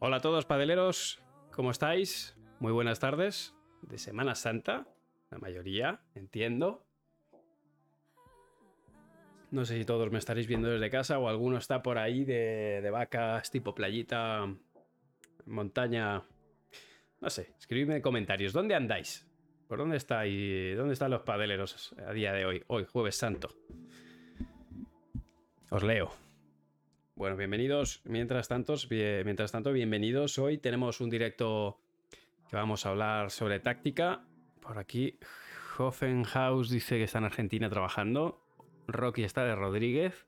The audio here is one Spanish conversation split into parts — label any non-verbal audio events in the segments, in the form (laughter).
Hola a todos, padeleros. ¿Cómo estáis? Muy buenas tardes. De Semana Santa, la mayoría, entiendo. No sé si todos me estaréis viendo desde casa o alguno está por ahí de, vacas tipo playita, montaña. No sé, escribidme en comentarios. ¿Dónde andáis? ¿Por dónde estáis? ¿Dónde están los padeleros a día de hoy? Hoy, jueves santo. Os leo. Bueno, bienvenidos. Mientras tanto, mientras tanto, bienvenidos. Hoy tenemos un directo que vamos a hablar sobre táctica. Por aquí, Hoffenhaus dice que está en Argentina trabajando. Rocky está de Rodríguez.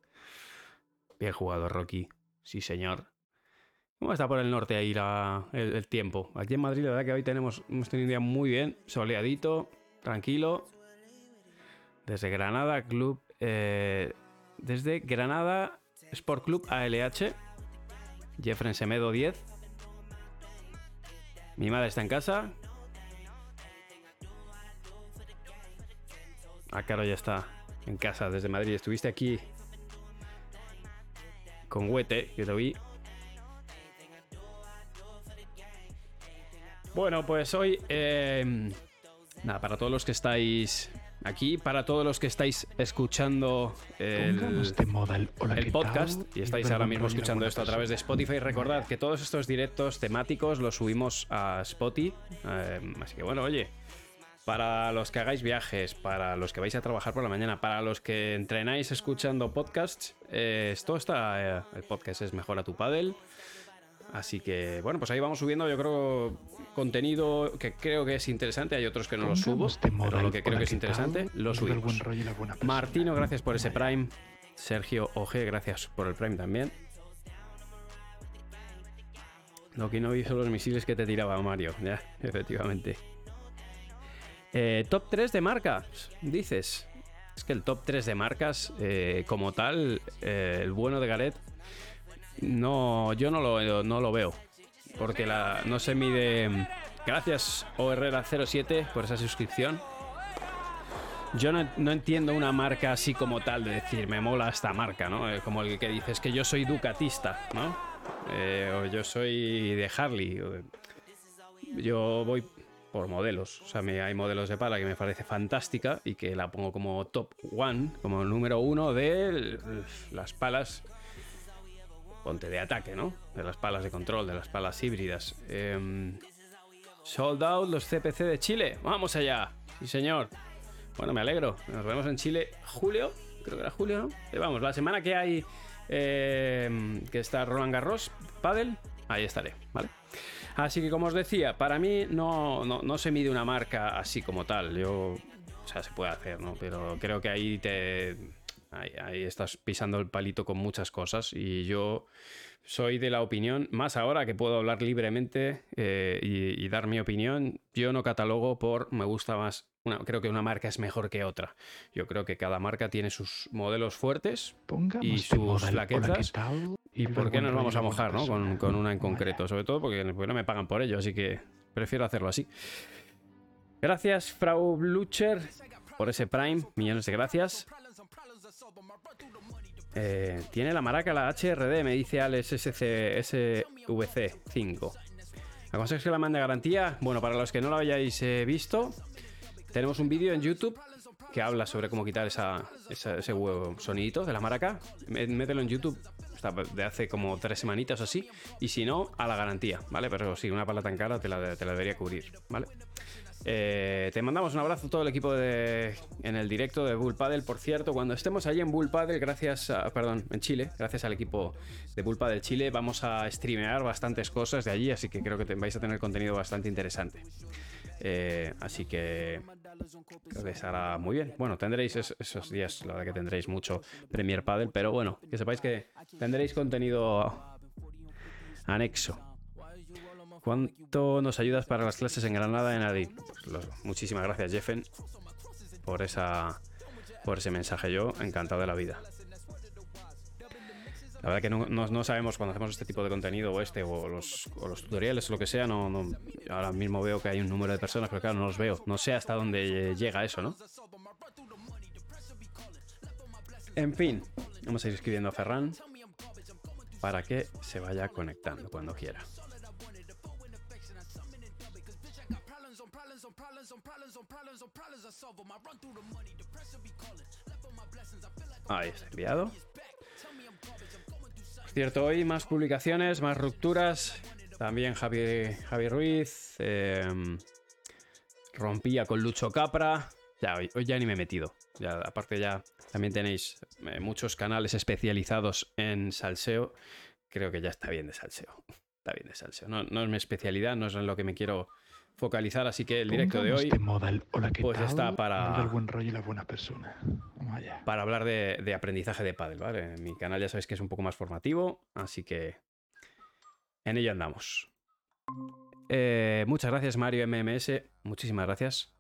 Bien jugado, Rocky. Sí, señor. ¿Cómo está por el norte ahí el, tiempo? Aquí en Madrid, la verdad que hoy tenemos, hemos tenido un día muy bien, soleadito, tranquilo. Desde Granada, club. Eh, desde Granada, Sport Club ALH. Jeffrey Semedo 10. Mi madre está en casa. Ah, claro, ya está en casa desde Madrid. Estuviste aquí con Huete, que lo vi. Bueno, pues hoy, eh, nada, para todos los que estáis aquí, para todos los que estáis escuchando el, el podcast y estáis ahora mismo escuchando esto a través de Spotify, recordad que todos estos directos temáticos los subimos a Spotify. Eh, así que bueno, oye, para los que hagáis viajes, para los que vais a trabajar por la mañana, para los que entrenáis escuchando podcasts, eh, esto está. Eh, el podcast es mejor a tu paddle. Así que, bueno, pues ahí vamos subiendo, yo creo, contenido que creo que es interesante. Hay otros que no lo subo, pero lo que creo que es interesante lo subimos. Martino, gracias por ese Prime. Sergio OG, gracias por el Prime también. Lo que no vi son los misiles que te tiraba Mario, ya, efectivamente. Eh, top 3 de marcas, dices. Es que el top 3 de marcas, eh, como tal, eh, el bueno de Garet no, yo no lo, no lo veo. Porque la, no se mide. Gracias, ORera07, por esa suscripción. Yo no, entiendo una marca así como tal de decir, me mola esta marca, ¿no? Eh, como el que dices que yo soy ducatista, ¿no? Eh, o yo soy de Harley. Yo voy por modelos. O sea, hay modelos de pala que me parece fantástica y que la pongo como top one, como número uno de las palas ponte de ataque, ¿no? De las palas de control, de las palas híbridas. Em, sold out los CPC de Chile. Vamos allá. Sí, señor. Bueno, me alegro. Nos vemos en Chile julio. Creo que era julio, ¿no? Eh, vamos, la semana que hay em, que está Roland Garros, Paddle, ahí estaré, ¿vale? Así que como os decía, para mí no, no, no se mide una marca así como tal. Yo, o sea, se puede hacer, ¿no? Pero creo que ahí te Ahí, estás pisando el palito con muchas cosas y yo soy de la opinión, más ahora que puedo hablar libremente eh, y, dar mi opinión, yo no catalogo por me gusta más, creo que una marca es mejor que otra. Yo creo que cada marca tiene sus modelos fuertes y sus flaquezas. ¿Y por qué nos vamos a mojar ¿no? con, una en concreto? Sobre todo porque, porque no me pagan por ello, así que prefiero hacerlo así. Gracias, Frau Blucher, por ese Prime. Millones de gracias. Eh, tiene la maraca la HRD, me dice Alex SVC 5. ¿Aconsejas que la mande garantía? Bueno, para los que no lo hayáis eh, visto, tenemos un vídeo en YouTube que habla sobre cómo quitar ese huevo sonidito de la maraca. Mételo en YouTube, de hace como tres semanitas o así. Y si no, a la garantía, ¿vale? Pero si una pala tan cara te la debería cubrir, ¿vale? Eh, te mandamos un abrazo a todo el equipo de, en el directo de Bull Paddle. Por cierto, cuando estemos allí en Bull Paddle, gracias perdón, en Chile, gracias al equipo de Bull Paddle Chile, vamos a streamear bastantes cosas de allí, así que creo que vais a tener contenido bastante interesante. Eh, así que que estará muy bien. Bueno, tendréis esos días, la verdad que tendréis mucho Premier Paddle, pero bueno, que sepáis que tendréis contenido anexo. ¿Cuánto nos ayudas para las clases en Granada en Adi? Pues muchísimas gracias, Jeffen, por, esa, por ese mensaje. Yo encantado de la vida. La verdad que no, sabemos cuando hacemos este tipo de contenido o este o los, tutoriales o lo que sea. No, ahora mismo veo que hay un número de personas, pero claro, no los veo. No sé hasta dónde llega eso, ¿no? En fin, vamos a ir escribiendo a Ferran para que se vaya conectando cuando quiera. Ahí está enviado. Cierto, hoy más publicaciones, más rupturas. También Javi, Javi Ruiz. Em, rompía con Lucho Capra. Ya, hoy, ya ni me he metido. Ya, aparte ya también tenéis eh, muchos canales especializados en salseo. Creo que ya está bien de salseo. (laughs) Está bien de salseo. No, no es mi especialidad, no es en lo que me quiero focalizar, así que el directo de hoy pues está para buen rollo y la buena persona. Para hablar de, aprendizaje de pádel, ¿vale? Mi canal ya sabéis que es un poco más formativo, así que en ello andamos. Eh, muchas gracias Mario MMS, muchísimas gracias.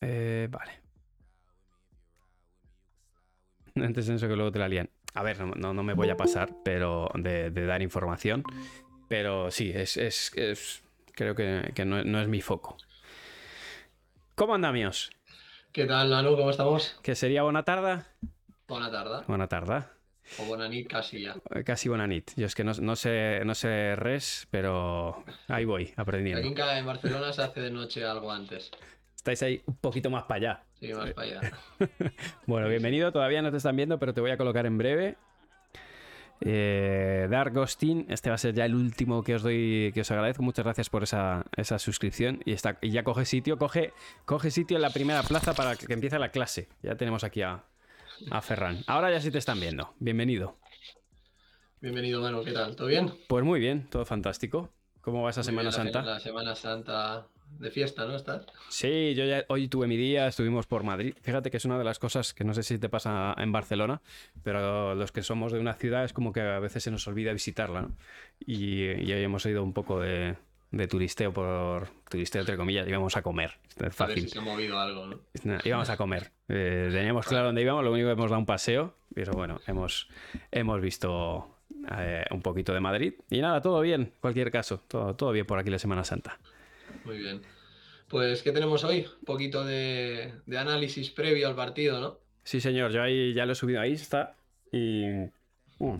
Eh, vale. (laughs) Antes de eso que luego te la lían. A ver, no, no, me voy a pasar, pero de, dar información. Pero sí, es, es, creo que, no, es mi foco. ¿Cómo andamos? ¿Qué tal, Nanu? ¿Cómo estamos? ¿Qué sería buena tarde? Buena tarde. Buena tarde. O buena nit casi ya. Eh, casi buena nit. Yo es que no, sé, no sé res, pero ahí voy, aprendiendo. Aquí en Barcelona se hace de noche algo antes. Estáis ahí un poquito más para allá. Sí, más para allá. (laughs) bueno, bienvenido. Todavía no te están viendo, pero te voy a colocar en breve. Eh, Dark Ghostin, este va a ser ya el último que os doy, que os agradezco. Muchas gracias por esa, suscripción. Y, está, y ya coge sitio, coge, coge sitio en la primera plaza para que, empiece la clase. Ya tenemos aquí a, a Ferran. Ahora ya sí te están viendo. Bienvenido. Bienvenido, Manu. ¿Qué tal? ¿Todo bien? Pues muy bien, todo fantástico. ¿Cómo va esa Semana Santa? La Semana Santa de fiesta, ¿no? ¿Estás? Sí, yo ya hoy tuve mi día, estuvimos por Madrid. Fíjate que es una de las cosas que no sé si te pasa en Barcelona, pero los que somos de una ciudad es como que a veces se nos olvida visitarla, ¿no? Y, hoy hemos ido un poco de, turisteo por turisteo entre comillas, íbamos a comer. Es fácil. se ha movido algo, ¿no? íbamos a comer. Eh, teníamos claro dónde íbamos, lo único que hemos dado un paseo, pero bueno, hemos, hemos visto eh, un poquito de Madrid. Y nada, todo bien, cualquier caso, todo, todo bien por aquí la Semana Santa. Muy bien. Pues, ¿qué tenemos hoy? Un poquito de, análisis previo al partido, ¿no? Sí, señor, yo ahí ya lo he subido ahí, está. Y. Uh,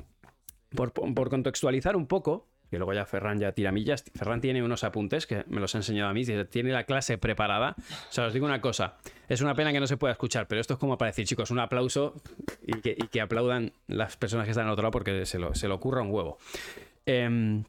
por, contextualizar un poco, que luego ya Ferran ya tira millas. Ferran tiene unos apuntes que me los ha enseñado a mí, tiene la clase preparada. O sea, os digo una cosa, es una pena que no se pueda escuchar, pero esto es como para decir, chicos, un aplauso y que, aplaudan las personas que están al otro lado porque se lo, se lo ocurra un huevo. Eh,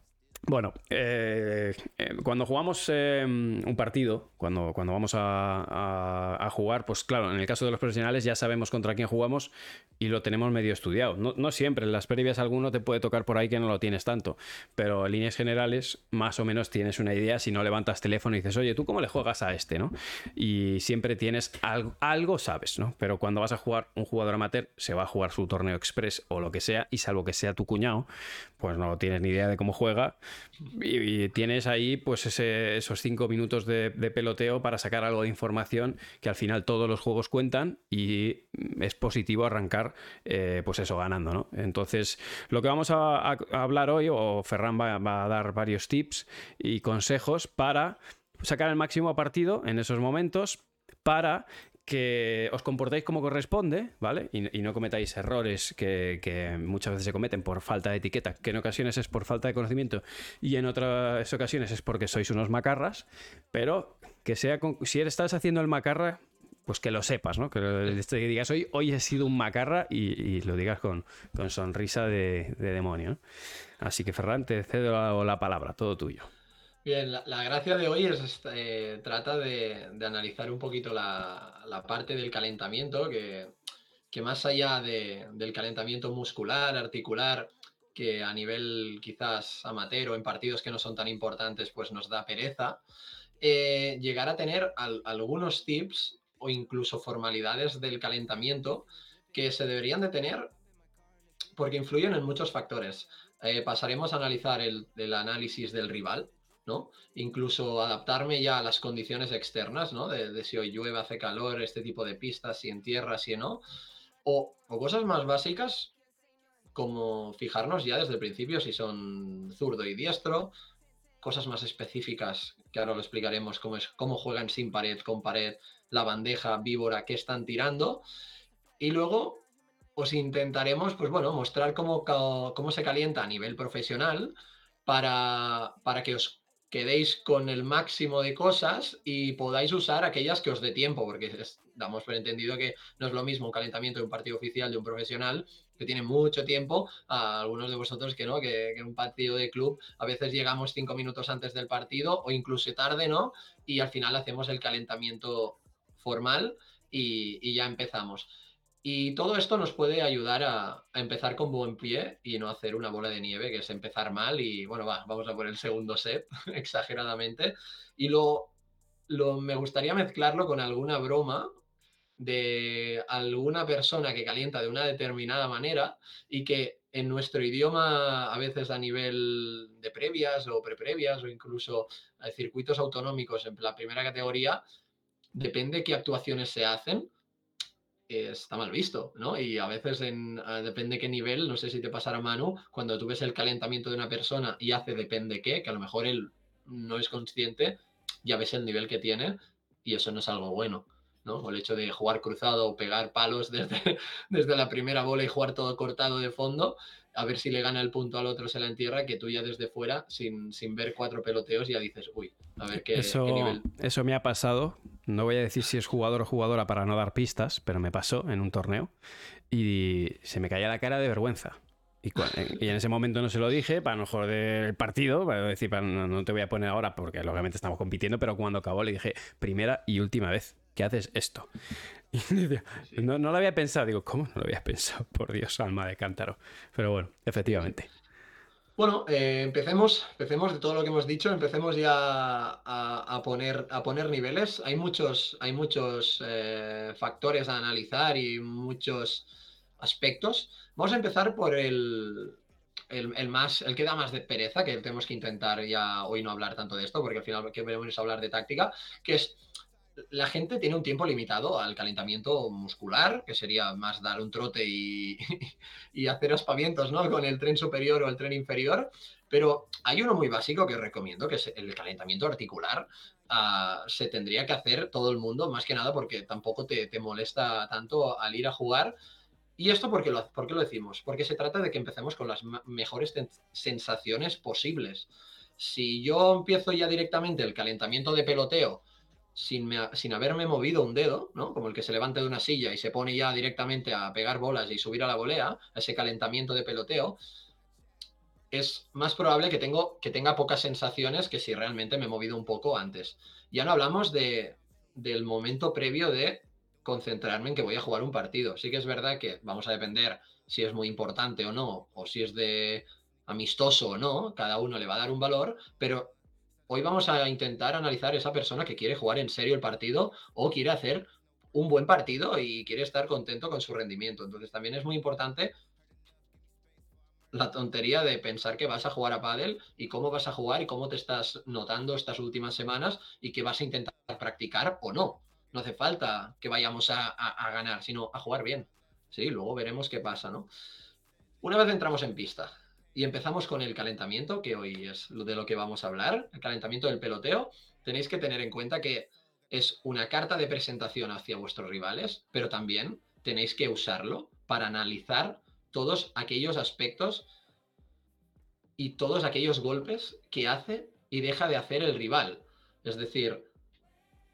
bueno, eh, eh, cuando jugamos eh, un partido, cuando, cuando vamos a, jugar, pues claro, en el caso de los profesionales ya sabemos contra quién jugamos y lo tenemos medio estudiado. No, siempre, en las previas alguno te puede tocar por ahí que no lo tienes tanto, pero en líneas generales más o menos tienes una idea si no levantas teléfono y dices, oye, ¿tú cómo le juegas a este? ¿no? Y siempre tienes algo, algo sabes, ¿no? Pero cuando vas a jugar un jugador amateur, se va a jugar su torneo express o lo que sea, y salvo que sea tu cuñado, pues no tienes ni idea de cómo juega y, tienes ahí pues esos cinco minutos de, peloteo para sacar algo de información que al final todos los juegos cuentan y es positivo arrancar eh, pues eso ganando, ¿no? Entonces lo que vamos a, hablar hoy, o Ferran va a dar varios tips y consejos para sacar el máximo partido en esos momentos para que os comportéis como corresponde, ¿vale? Y, no cometáis errores que, muchas veces se cometen por falta de etiqueta, que en ocasiones es por falta de conocimiento y en otras ocasiones es porque sois unos macarras, pero que sea, si estás haciendo el macarra, pues que lo sepas, ¿no? Que, digas hoy, hoy he sido un macarra y, lo digas con, sonrisa de, demonio. Así que Ferran, te cedo la palabra, todo tuyo. Bien, la, gracia de hoy es eh, trata de, analizar un poquito la, parte del calentamiento, que, más allá del calentamiento muscular, articular, que a nivel quizás amateur o en partidos que no son tan importantes, pues nos da pereza, eh, llegar a tener algunos tips o incluso formalidades del calentamiento que se deberían de tener porque influyen en muchos factores. Eh, pasaremos a analizar el análisis del rival, Incluso adaptarme ya a las condiciones externas, ¿no? De, si hoy llueve, hace calor, este tipo de pistas, si en tierra, si no. O, cosas más básicas como fijarnos ya desde el principio si son zurdo y diestro, cosas más específicas que ahora lo explicaremos, cómo, es, cómo juegan sin pared, con pared, la bandeja, víbora, qué están tirando. Y luego os intentaremos, pues bueno, mostrar cómo, cómo se calienta a nivel profesional para, para que os quedéis con el máximo de cosas y podáis usar aquellas que os dé tiempo, porque damos por entendido que no es lo mismo un calentamiento de un partido oficial de un profesional que tiene mucho tiempo, a algunos de vosotros que no, que, en un partido de club a veces llegamos cinco minutos antes del partido o incluso tarde, ¿no? Y al final hacemos el calentamiento formal y ya empezamos. Y todo esto nos puede ayudar a, empezar con buen pie y no hacer una bola de nieve, que es empezar mal y bueno, va, vamos a por el segundo set, (laughs) exageradamente. Y lo, lo, me gustaría mezclarlo con alguna broma de alguna persona que calienta de una determinada manera y que en nuestro idioma, a veces a nivel de previas o preprevias o incluso circuitos autonómicos en la primera categoría, depende qué actuaciones se hacen está mal visto, ¿no? Y a veces en, ah, depende qué nivel, no sé si te pasará mano, cuando tú ves el calentamiento de una persona y hace depende qué, que a lo mejor él no es consciente, ya ves el nivel que tiene y eso no es algo bueno, ¿no? O el hecho de jugar cruzado o pegar palos (laughs) desde, desde la primera bola y jugar todo cortado de fondo, a ver si le gana el punto al otro se la entierra, que tú ya desde fuera, sin, sin ver cuatro peloteos, ya dices, uy, a ver qué, eso, nivel. Eso me ha pasado. No voy a decir si es jugador o jugadora para no dar pistas, pero me pasó en un torneo y se me caía la cara de vergüenza. Y, en ese momento no se lo dije para no joder el partido, para decir, no, te voy a poner ahora porque lógicamente estamos compitiendo, pero cuando acabó le dije, primera y última vez que haces esto. (laughs) no, no, lo había pensado, digo, ¿cómo no lo había (laughs) pensado? Por Dios, alma de cántaro. Pero bueno, efectivamente. Bueno, eh, empecemos, empecemos de todo lo que hemos dicho, empecemos ya a, poner, a poner niveles. Hay muchos, hay muchos eh, factores a analizar y muchos aspectos. Vamos a empezar por el, el, más, el que da más de pereza, que tenemos que intentar ya hoy no hablar tanto de esto, porque al final queremos hablar de táctica, que es la gente tiene un tiempo limitado al calentamiento muscular, que sería más dar un trote (laughs) y, hacer aspavientos ¿no? con el tren superior o el tren inferior. Pero hay uno muy básico que recomiendo, que es el calentamiento articular. Ah, se tendría que hacer todo el mundo, más que nada porque tampoco te, molesta tanto al ir a jugar. ¿Y esto lo, por qué lo decimos? Porque se trata de que empecemos con las mejores sensaciones posibles. Si yo empiezo ya directamente el calentamiento de peloteo, sin, sin, haberme movido un dedo, ¿no? Como el que se levanta de una silla y se pone ya directamente a pegar bolas y subir a la volea, ese calentamiento de peloteo, es más probable que, tengo, que tenga pocas sensaciones que si realmente me he movido un poco antes. Ya no hablamos de, del momento previo de concentrarme en que voy a jugar un partido. Sí que es verdad que vamos a depender si es muy importante o no, o si es de amistoso o no, cada uno le va a dar un valor, pero hoy vamos a intentar analizar esa persona que quiere jugar en serio el partido o quiere hacer un buen partido y quiere estar contento con su rendimiento. Entonces también es muy importante la tontería de pensar que vas a jugar a pádel y cómo vas a jugar y cómo te estás notando estas últimas semanas y que vas a intentar practicar o no. No hace falta que vayamos a, a ganar, sino a jugar bien. Sí, luego veremos qué pasa, ¿no? Una vez entramos en pista, y empezamos con el calentamiento, que hoy es de lo que vamos a hablar, el calentamiento del peloteo. Tenéis que tener en cuenta que es una carta de presentación hacia vuestros rivales, pero también tenéis que usarlo para analizar todos aquellos aspectos y todos aquellos golpes que hace y deja de hacer el rival. Es decir,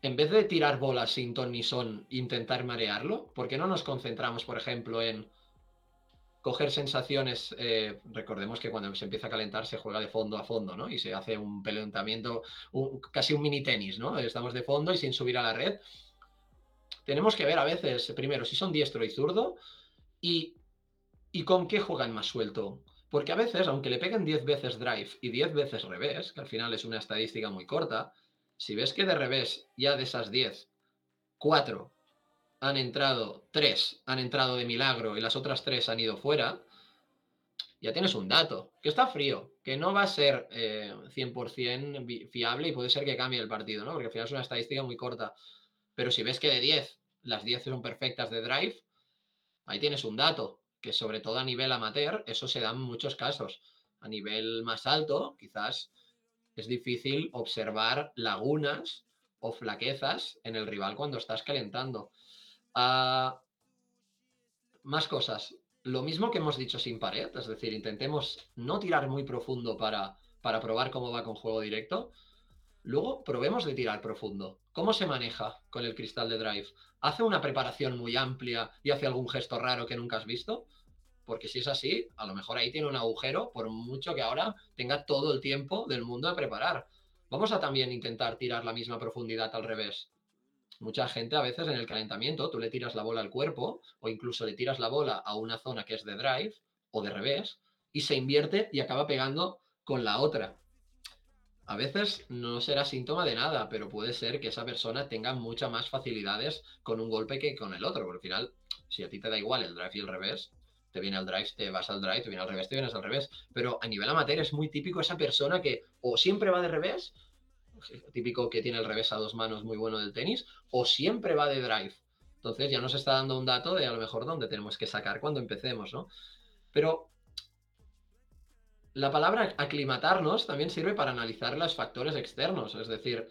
en vez de tirar bolas sin ton ni son, intentar marearlo, ¿por qué no nos concentramos, por ejemplo, en coger sensaciones, eh, recordemos que cuando se empieza a calentar se juega de fondo a fondo, ¿no? Y se hace un pelotamiento, casi un mini tenis, ¿no? Estamos de fondo y sin subir a la red. Tenemos que ver a veces, primero, si son diestro y zurdo y, y con qué juegan más suelto. Porque a veces, aunque le peguen 10 veces drive y 10 veces revés, que al final es una estadística muy corta, si ves que de revés ya de esas 10, 4 han entrado tres, han entrado de milagro y las otras tres han ido fuera, ya tienes un dato, que está frío, que no va a ser 100% eh, fiable y puede ser que cambie el partido, ¿no? Porque al final es una estadística muy corta. Pero si ves que de 10, las 10 son perfectas de drive, ahí tienes un dato, que sobre todo a nivel amateur, eso se da en muchos casos. A nivel más alto, quizás es difícil observar lagunas o flaquezas en el rival cuando estás calentando. Ah, más cosas. Lo mismo que hemos dicho sin pared, es decir, intentemos no tirar muy profundo para para probar cómo va con juego directo. Luego probemos de tirar profundo. ¿Cómo se maneja con el cristal de drive? ¿Hace una preparación muy amplia y hace algún gesto raro que nunca has visto? Porque si es así, a lo mejor ahí tiene un agujero, por mucho que ahora tenga todo el tiempo del mundo de preparar. Vamos a también intentar tirar la misma profundidad al revés. Mucha gente a veces en el calentamiento, tú le tiras la bola al cuerpo o incluso le tiras la bola a una zona que es de drive o de revés y se invierte y acaba pegando con la otra. A veces no será síntoma de nada, pero puede ser que esa persona tenga muchas más facilidades con un golpe que con el otro. Porque al final, si a ti te da igual el drive y el revés, te viene al drive, te vas al drive, te viene al revés, te vienes al revés. Pero a nivel amateur es muy típico esa persona que o siempre va de revés, típico que tiene el revés a dos manos muy bueno del tenis, o siempre va de drive. Entonces ya nos está dando un dato de a lo mejor dónde tenemos que sacar cuando empecemos, ¿no? Pero la palabra aclimatarnos también sirve para analizar los factores externos. Es decir,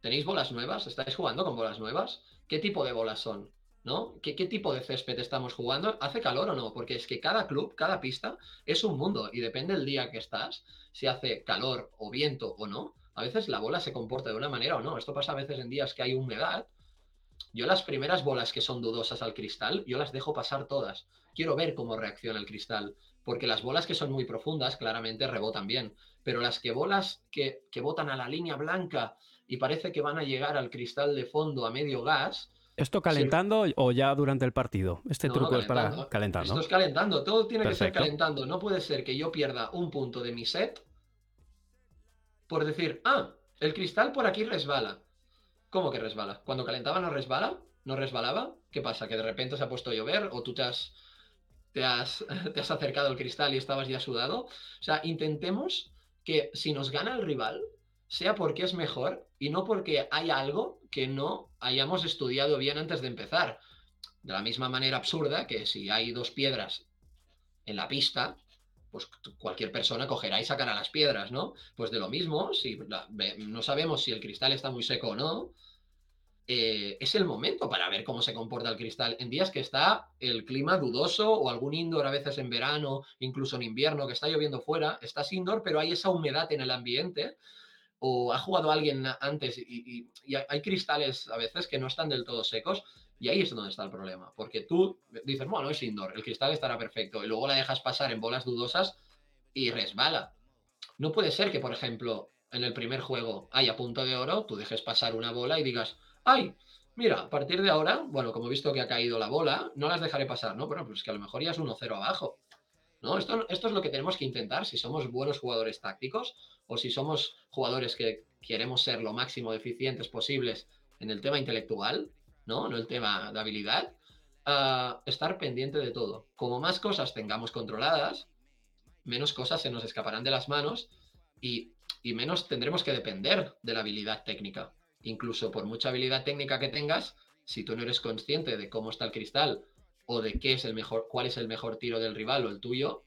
¿tenéis bolas nuevas? ¿Estáis jugando con bolas nuevas? ¿Qué tipo de bolas son? ¿No? ¿Qué, ¿Qué, tipo de césped estamos jugando? ¿Hace calor o no? Porque es que cada club, cada pista es un mundo y depende del día que estás, si hace calor o viento o no. A veces la bola se comporta de una manera o no. Esto pasa a veces en días que hay humedad. Yo las primeras bolas que son dudosas al cristal, yo las dejo pasar todas. Quiero ver cómo reacciona el cristal porque las bolas que son muy profundas claramente rebotan bien, pero las que bolas que, que botan a la línea blanca y parece que van a llegar al cristal de fondo a medio gas, ¿Esto calentando o ya durante el partido? Este truco es para calentar, Esto es calentando, todo tiene que ser calentando. No puede ser que yo pierda un punto de mi set por decir, ah, el cristal por aquí resbala. ¿Cómo que resbala? Cuando calentaba no resbala, no resbalaba. ¿Qué pasa? ¿Que de repente se ha puesto a llover o tú te has te has, (laughs) te has acercado al cristal y estabas ya sudado. O sea, intentemos que si nos gana el rival, sea porque es mejor y no porque hay algo que no hayamos estudiado bien antes de empezar. De la misma manera absurda que si hay dos piedras en la pista, pues cualquier persona cogerá y sacará las piedras, ¿no? Pues de lo mismo, si no sabemos si el cristal está muy seco o no, eh, es el momento para ver cómo se comporta el cristal. En días que está el clima dudoso o algún indoor a veces en verano, incluso en invierno, que está lloviendo fuera, estás indoor, pero hay esa humedad en el ambiente. O ha jugado alguien antes y, hay cristales a veces que no están del todo secos. Y ahí es donde está el problema, porque tú dices, bueno, es indoor, el cristal estará perfecto, y luego la dejas pasar en bolas dudosas y resbala. No puede ser que, por ejemplo, en el primer juego haya punto de oro, tú dejes pasar una bola y digas, ¡ay! Mira, a partir de ahora, bueno, como he visto que ha caído la bola, no las dejaré pasar, ¿no? Pero pues que a lo mejor ya es 1-0 abajo. ¿No? Esto, esto es lo que tenemos que intentar si somos buenos jugadores tácticos o si somos jugadores que queremos ser lo máximo eficientes posibles en el tema intelectual, ¿no? No el tema de habilidad. Estar pendiente de todo. Como más cosas tengamos controladas, menos cosas se nos escaparán de las manos y, y menos tendremos que depender de la habilidad técnica incluso por mucha habilidad técnica que tengas, si tú no eres consciente de cómo está el cristal o de qué es el mejor, cuál es el mejor tiro del rival o el tuyo,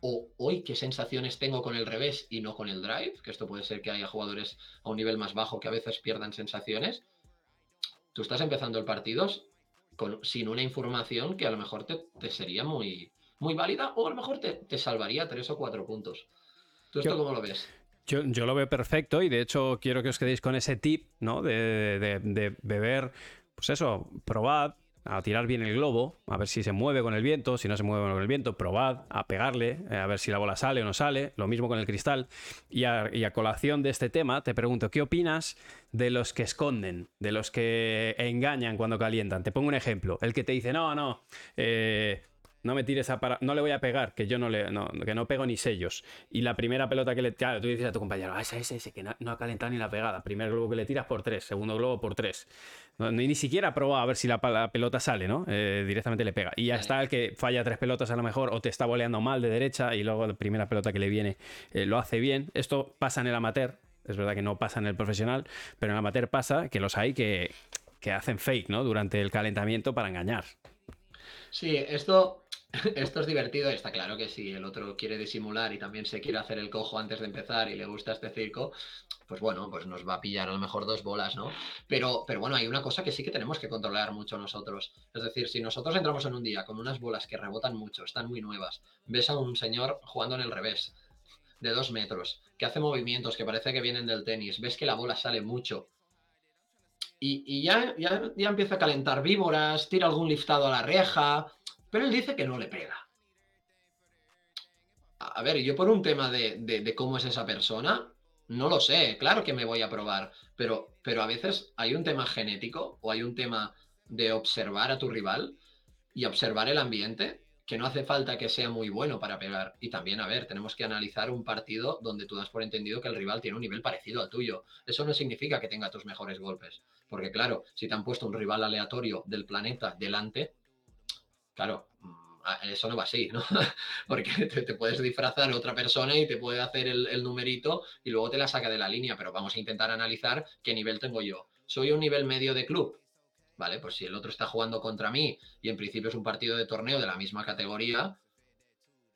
o hoy qué sensaciones tengo con el revés y no con el drive, que esto puede ser que haya jugadores a un nivel más bajo que a veces pierdan sensaciones, tú estás empezando el partido con, sin una información que a lo mejor te, sería muy, muy válida o a lo mejor te, te salvaría tres o cuatro puntos. ¿Tú esto cómo lo ves? Yo, lo veo perfecto y de hecho quiero que os quedéis con ese tip, ¿no? De, beber, pues eso, probad a tirar bien el globo, a ver si se mueve con el viento, si no se mueve con el viento, probad a pegarle, eh, a ver si la bola sale o no sale, lo mismo con el cristal. Y a, colación de este tema, te pregunto, ¿qué opinas de los que esconden, de los que engañan cuando calientan? Te pongo un ejemplo, el que te dice, no, no, eh, no me tires a para... no le voy a pegar, que yo no le, no, que no pego ni sellos. Y la primera pelota que le, claro, tú dices a tu compañero, ah, ese, ese, ese, que no, ha calentado ni la pegada. Primer globo que le tiras por tres, segundo globo por tres. ni, siquiera probado a ver si la, pelota sale, ¿no? Eh, directamente le pega. Y ya está el que falla tres pelotas a lo mejor, o te está boleando mal de derecha, y luego la primera pelota que le viene eh, lo hace bien. Esto pasa en el amateur, es verdad que no pasa en el profesional, pero en el amateur pasa que los hay que, que hacen fake, ¿no? Durante el calentamiento para engañar. Sí, esto (laughs) esto es divertido, está claro que si el otro quiere disimular y también se quiere hacer el cojo antes de empezar y le gusta este circo, pues bueno, pues nos va a pillar a lo mejor dos bolas, ¿no? Pero, pero bueno, hay una cosa que sí que tenemos que controlar mucho nosotros. Es decir, si nosotros entramos en un día con unas bolas que rebotan mucho, están muy nuevas, ves a un señor jugando en el revés, de dos metros, que hace movimientos que parece que vienen del tenis, ves que la bola sale mucho. Y, ya, ya, ya empieza a calentar víboras, tira algún liftado a la reja, pero él dice que no le pega. A ver, yo por un tema de, cómo es esa persona, no lo sé, claro que me voy a probar, pero, pero a veces hay un tema genético o hay un tema de observar a tu rival y observar el ambiente que no hace falta que sea muy bueno para pegar. Y también, a ver, tenemos que analizar un partido donde tú das por entendido que el rival tiene un nivel parecido al tuyo. Eso no significa que tenga tus mejores golpes. Porque claro, si te han puesto un rival aleatorio del planeta delante, claro, mm, eso no va así, ¿no? (laughs) Porque te, puedes disfrazar otra persona y te puede hacer el, el numerito y luego te la saca de la línea, pero vamos a intentar analizar qué nivel tengo yo. Soy un nivel medio de club, ¿vale? Pues si el otro está jugando contra mí y en principio es un partido de torneo de la misma categoría,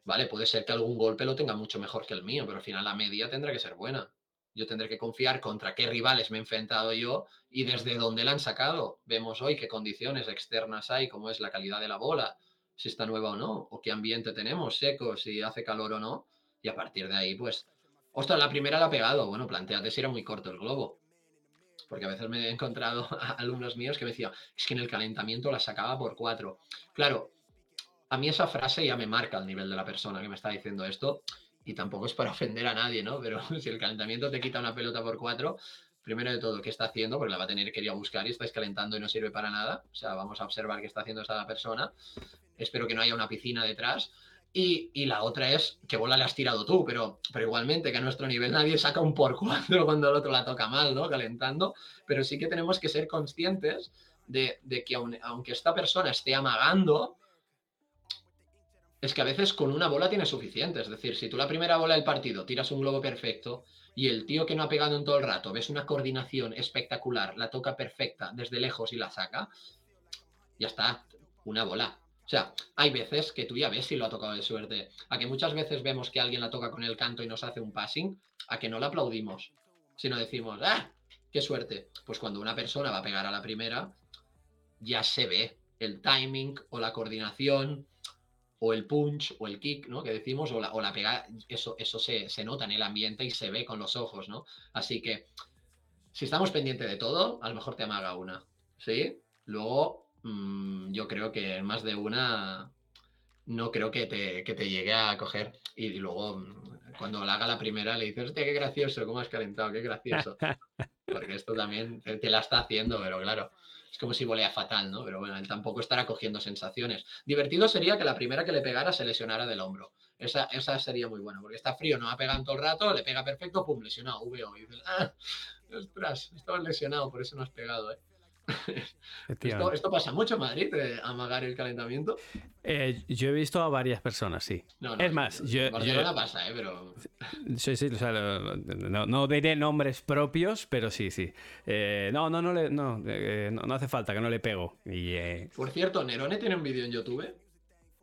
¿vale? Puede ser que algún golpe lo tenga mucho mejor que el mío, pero al final la media tendrá que ser buena. Yo tendré que confiar contra qué rivales me he enfrentado yo y desde dónde la han sacado. Vemos hoy qué condiciones externas hay, cómo es la calidad de la bola, si está nueva o no, o qué ambiente tenemos, seco, si hace calor o no. Y a partir de ahí, pues, ostras, la primera la ha pegado. Bueno, planteate si era muy corto el globo porque a veces me he encontrado (laughs) a alumnos míos que me decían, es que en el calentamiento la sacaba por cuatro. Claro, a mí esa frase ya me marca el nivel de la persona que me está diciendo esto, y tampoco es para (laughs) ofender a nadie, ¿no? Pero (laughs) si el calentamiento te quita una pelota por cuatro, primero de todo, ¿qué está haciendo? Porque la va a tener que ir a buscar y estáis calentando y no sirve para nada. O sea, vamos a observar qué está haciendo esa persona. Espero que no haya una piscina detrás. Y, la otra es que bola le has tirado tú, pero, pero igualmente que a nuestro nivel nadie saca un por cuatro (laughs) cuando el otro la toca mal, ¿no? Calentando. Pero sí que tenemos que ser conscientes de, que aunque esta persona esté amagando, es que a veces con una bola tiene suficiente. Es decir, si tú la primera bola del partido tiras un globo perfecto y el tío que no ha pegado en todo el rato ves una coordinación espectacular, la toca perfecta desde lejos y la saca, ya está, una bola. O sea, hay veces que tú ya ves si lo ha tocado de suerte. A que muchas veces vemos que alguien la toca con el canto y nos hace un passing, a que no la aplaudimos, sino decimos, ¡ah! ¡Qué suerte! Pues cuando una persona va a pegar a la primera, ya se ve el timing o la coordinación o el punch o el kick, ¿no? Que decimos, o la, o la pegada, eso, eso se, se, nota en el ambiente y se ve con los ojos, ¿no? Así que, si estamos pendientes de todo, a lo mejor te amaga una, ¿sí? Luego, Mm, yo creo que más de una no creo que te, que te llegue a coger. Y, luego, mm, cuando la haga la primera, le dices, hostia, qué gracioso, cómo has calentado, qué gracioso. (laughs) Porque esto también te, la está haciendo, pero claro, es como si volea fatal, ¿no? Pero bueno, él tampoco estará cogiendo sensaciones. Divertido sería que la primera que le pegara se lesionara del hombro. Esa, esa sería muy buena, porque está frío, no ha pegado todo el rato, le pega perfecto, pum, lesionado, VO. Y dices, ah, ostras, estabas lesionado, por eso no has pegado, ¿eh? Esto, pasa mucho en Madrid, eh, amagar el calentamiento. Eh, yo he visto a varias personas, sí. es más, yo. Barcelona pasa, ¿eh? Pero. Sí, sí, o sea, no, no, diré nombres propios, pero sí, sí. Eh, no, no, no, le, no, no, hace falta que no le pego. Y, Por cierto, Nerone tiene un vídeo en YouTube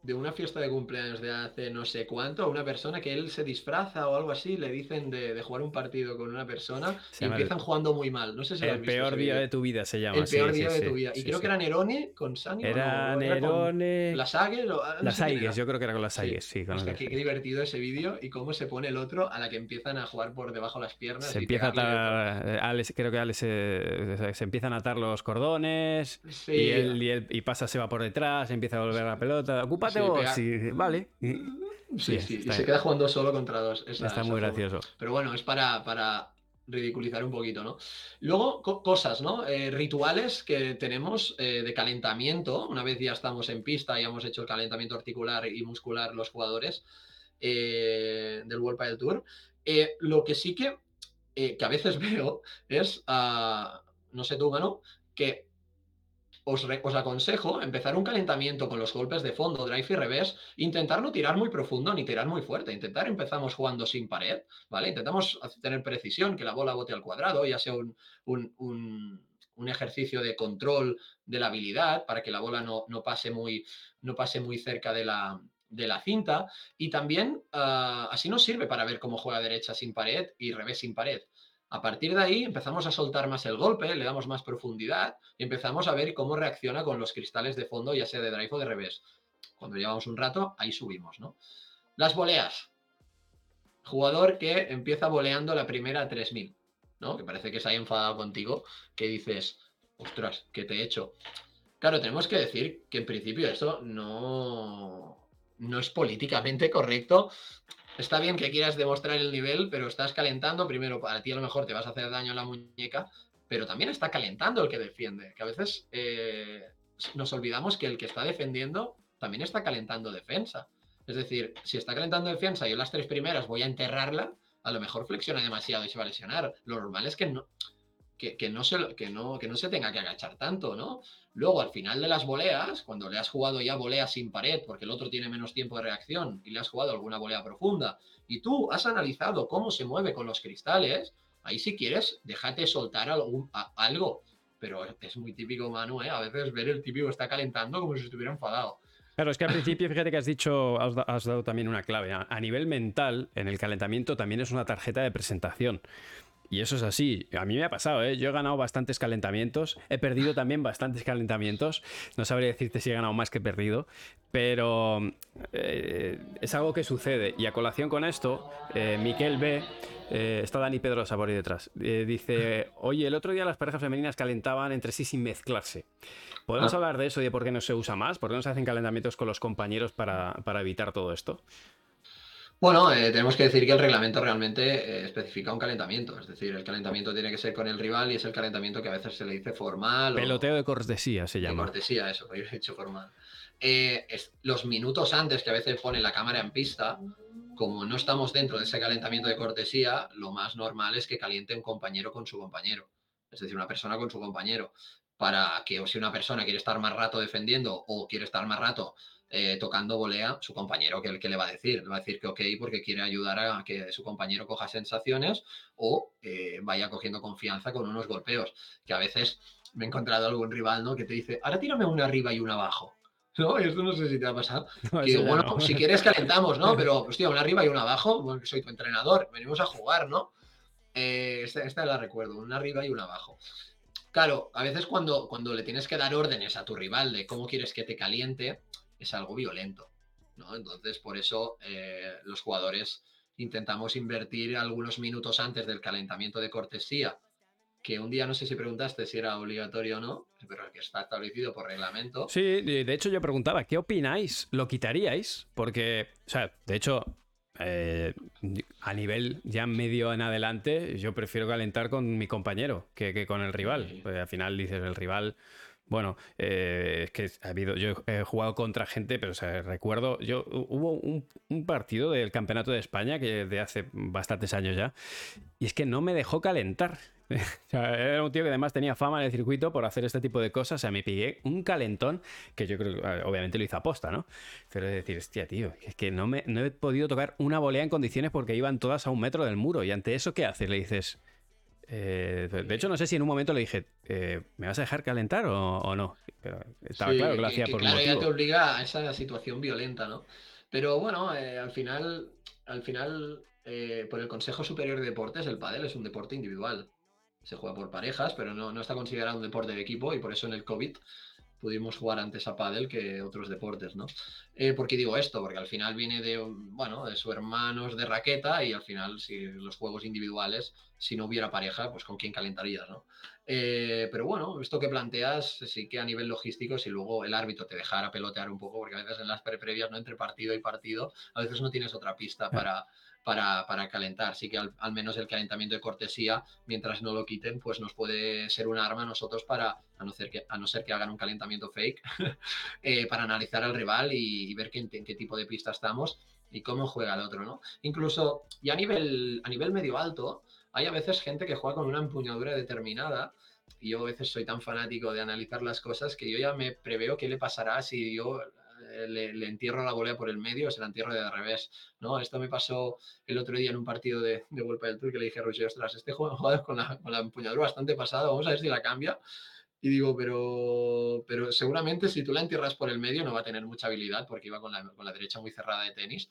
de una fiesta de cumpleaños de hace no sé cuánto a una persona que él se disfraza o algo así, le dicen de, jugar un partido con una persona y empiezan jugando muy mal. No sé si El peor día de tu vida se llama. El peor día de tu vida. Y creo que era Nerone con Sani. Era Nerone. Las Agues. las Aigues, yo creo que era con las Aigues, sí. qué, divertido ese vídeo y cómo se pone el otro a la que empiezan a jugar por debajo de las piernas. Se empieza a atar, creo que Alex se, se, empiezan a atar los cordones y, él, y, pasa, se va por detrás, empieza a volver a la pelota. Sí, vale. sí, sí, y se queda jugando solo contra dos. Está muy gracioso. Pero bueno, es para, para ridiculizar un poquito, ¿no? Luego, cosas, ¿no? Eh, rituales que tenemos eh, de calentamiento, una vez ya estamos en pista y hemos hecho el calentamiento articular y muscular los jugadores eh, del World Padel Tour. lo que sí que, que a veces (laughs) veo es, ah, no sé tú, Manu, que os, aconsejo empezar un calentamiento con los golpes de fondo, drive y revés, intentar no tirar muy profundo ni tirar muy fuerte, intentar empezamos jugando sin pared, ¿vale? Intentamos tener precisión, que la bola bote al cuadrado, ya sea un, ejercicio de control de la habilidad para que la bola no, pase, muy, no pase muy cerca de la, de la cinta y también ah, así nos sirve para ver cómo juega derecha sin pared y revés sin pared. A partir de ahí empezamos a soltar más el golpe, le damos más profundidad y empezamos a ver cómo reacciona con los cristales de fondo, ya sea de drive o de revés. Cuando llevamos un rato, ahí subimos, ¿no? Las voleas. jugador que empieza voleando la primera 3000, ¿no? Que parece que se haya enfadado contigo, que dices, ostras, ¿qué te he hecho? Claro, tenemos que decir que en principio esto no, no es políticamente correcto. Está bien que quieras demostrar el nivel, pero estás calentando. Primero, para ti a lo mejor te vas a hacer daño a la muñeca, pero también está calentando el que defiende. Que a veces eh, nos olvidamos que el que está defendiendo también está calentando defensa. Es decir, si está calentando defensa y en las tres primeras voy a enterrarla, a lo mejor flexiona demasiado y se va a lesionar. Lo normal es que no, que, no se, que, no, que no se tenga que agachar tanto, ¿no? Luego, al final de las voleas, cuando le has jugado ya volea sin pared, porque el otro tiene menos tiempo de reacción y le has jugado alguna volea profunda, y tú has analizado cómo se mueve con los cristales, ahí si quieres, déjate soltar algún, algo. Pero es muy típico, Manu, ¿eh? A veces ver el típico está calentando como si estuviera enfadado. Claro, es que al (laughs) principio, fíjate que has dicho, has, dado también una clave. a, nivel mental, en el calentamiento también es una tarjeta de presentación. Y eso es así. A mí me ha pasado, ¿eh? Yo he ganado bastantes calentamientos. He perdido también bastantes calentamientos. No sabría decirte si he ganado más que perdido. Pero eh, es algo que sucede. Y a colación con esto, eh, Miquel B. Eh, está Dani Pedro Sabori detrás. dice: Oye, el otro día las parejas femeninas calentaban entre sí sin mezclarse. ¿Podemos ah. hablar de eso y de por qué no se usa más? ¿Por qué no se hacen calentamientos con los compañeros para, para evitar todo esto? Bueno, eh, tenemos que decir que el reglamento realmente eh, especifica un calentamiento. Es decir, el calentamiento tiene que ser con el rival y es el calentamiento que a veces se le dice formal. Peloteo de cortesía se llama. De cortesía, eso, he dicho formal. Eh, los minutos antes que a veces pone la cámara en pista, como no estamos dentro de ese calentamiento de cortesía, lo más normal es que caliente un compañero con su compañero. Es decir, una persona con su compañero. Para que o si una persona quiere estar más rato defendiendo o quiere estar más rato eh, tocando volea, su compañero, que, que le va a decir? Le va a decir que ok, porque quiere ayudar a que su compañero coja sensaciones o eh, vaya cogiendo confianza con unos golpeos. Que a veces me he encontrado algún rival, ¿no? Que te dice, ahora tírame una arriba y una abajo. ¿no? Esto no sé si te ha pasado. (laughs) bueno, si quieres calentamos, ¿no? (laughs) Pero, hostia, una arriba y una abajo, bueno, soy tu entrenador, venimos a jugar, ¿no? Eh, esta, esta, la recuerdo, una arriba y una abajo. Claro, a veces cuando, cuando le tienes que dar órdenes a tu rival de cómo quieres que te caliente, es algo violento. ¿no? Entonces, por eso eh, los jugadores intentamos invertir algunos minutos antes del calentamiento de cortesía, que un día no sé si preguntaste si era obligatorio o no, pero que está establecido por reglamento. Sí, de hecho yo preguntaba, ¿qué opináis? ¿Lo quitaríais? Porque, o sea, de hecho, eh, a nivel ya medio en adelante, yo prefiero calentar con mi compañero que, con el rival. al final dices, el rival bueno, eh, es que ha habido, yo he jugado contra gente, pero recuerdo, yo hubo un, partido del Campeonato de España que de hace bastantes años ya, y es que no me dejó calentar. (laughs) era un tío que además tenía fama en el circuito por hacer este tipo de cosas. O sea, me pillé un calentón que yo creo que obviamente lo hizo aposta, ¿no? Pero es decir, hostia, tío, es que no, me, no he podido tocar una volea en condiciones porque iban todas a un metro del muro. Y ante eso, ¿qué haces? Le dices, eh, de hecho, no sé si en un momento le dije, eh, ¿me vas a dejar calentar o, no? Pero estaba claro que lo hacía por claro, ya te obliga a esa situación violenta, ¿no? Pero bueno, eh, al final, al final por el Consejo Superior de Deportes, el pádel es un deporte individual. Se juega por parejas, pero no, no está considerado un deporte de equipo y por eso en el COVID pudimos jugar antes a pádel que otros deportes, ¿no? Eh, ¿Por qué digo esto? Porque al final viene de, bueno, de sus hermanos de raqueta y al final, si los juegos individuales, si no hubiera pareja, pues con quién calentarías, ¿no? Eh, pero bueno, esto que planteas, sí que a nivel logístico, si luego el árbitro te dejara pelotear un poco, porque a veces en las pre previas, ¿no? Entre partido y partido, a veces no tienes otra pista para para, calentar. Sí que al, menos el calentamiento de cortesía, mientras no lo quiten, pues nos puede ser un arma a nosotros para, a no ser que, a no ser que hagan un calentamiento fake, (laughs) eh, para analizar al rival y, ver qué, en qué tipo de pista estamos y cómo juega el otro, ¿no? Incluso, y a nivel, a nivel medio alto, hay a veces gente que juega con una empuñadura determinada y yo a veces soy tan fanático de analizar las cosas que yo ya me preveo qué le pasará si yo eh, le, entierro la volea por el medio se la entierro de revés, ¿no? Esto me pasó el otro día en un partido de, de Vuelta del Tour que le dije a Roger, ostras, este jugador con la, con la empuñadura bastante pasada, vamos a ver si la cambia. Y digo, pero, pero seguramente si tú la entierras por el medio no va a tener mucha habilidad porque iba con la, con la derecha muy cerrada de tenis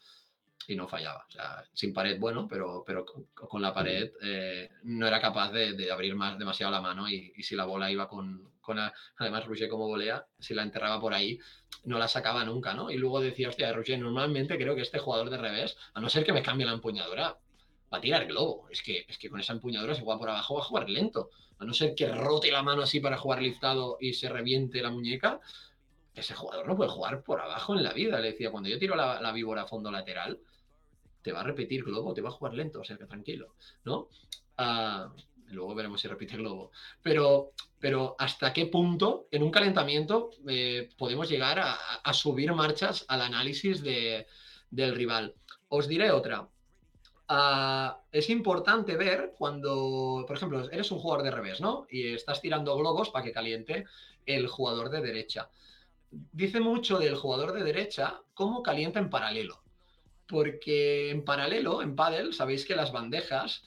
y no fallaba. O sea, sin pared, bueno, pero, pero con, la pared eh, no era capaz de, de, abrir más, demasiado la mano y, y si la bola iba con, con además Roger como volea, si la enterraba por ahí, no la sacaba nunca, ¿no? Y luego decía, hostia, Roger, normalmente creo que este jugador de revés, a no ser que me cambie la empuñadura, va a tirar globo. Es que, es que con esa empuñadura se juega por abajo, va a jugar lento. A no ser que rote la mano así para jugar liftado y se reviente la muñeca, ese jugador no puede jugar por abajo en la vida. Le decía, cuando yo tiro la, víbora a fondo lateral, te va a repetir globo, te va a jugar lento, o sea que tranquilo, ¿no? Ah, luego veremos si repite globo. Pero, pero hasta qué punto en un calentamiento eh, podemos llegar a, subir marchas al análisis del rival. Os diré otra. Ah, es importante ver cuando, por ejemplo, eres un jugador de revés, ¿no? Y estás tirando globos para que caliente el jugador de derecha. Dice mucho del jugador de derecha cómo calienta en paralelo. Porque en paralelo, en paddle, sabéis que las bandejas,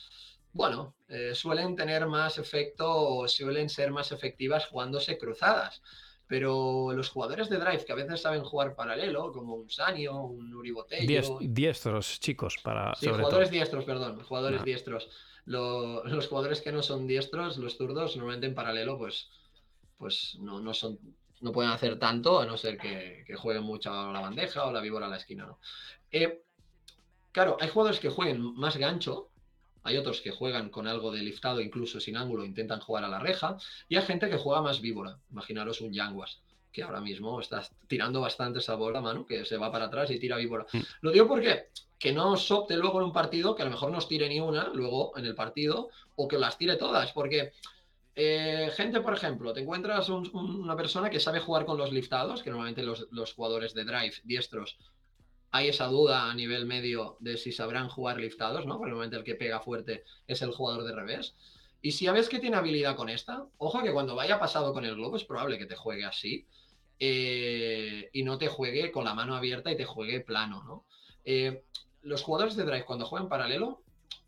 bueno, eh, suelen tener más efecto o suelen ser más efectivas jugándose cruzadas. Pero los jugadores de drive que a veces saben jugar paralelo, como un Sanio, un Uri diestros, chicos, para. Sí, jugadores diestros, perdón, jugadores diestros. los jugadores que no son diestros, los zurdos, normalmente en paralelo, pues, pues no, no, son, no pueden hacer tanto, a no ser que, jueguen mucho a la bandeja o la víbora a la esquina, ¿no? Eh, claro, hay jugadores que jueguen más gancho, hay otros que juegan con algo de liftado, incluso sin ángulo, intentan jugar a la reja. Y hay gente que juega más víbora. Imaginaros un Yanguas, que ahora mismo está tirando bastante sabor a mano, que se va para atrás y tira víbora. Mm. Lo digo porque que no os opte luego en un partido, que a lo mejor no os tire ni una luego en el partido, o que las tire todas, porque eh, gente, por ejemplo, te encuentras una persona que sabe jugar con los liftados, que normalmente los, los jugadores de drive diestros hay esa duda a nivel medio de si sabrán jugar liftados, ¿no? Probablemente el que pega fuerte es el jugador de revés. Y si ya ves que tiene habilidad con esta, ojo que cuando vaya pasado con el globo es probable que te juegue así eh, y no te juegue con la mano abierta y te juegue plano, ¿no? Eh, los jugadores de drive cuando juegan paralelo,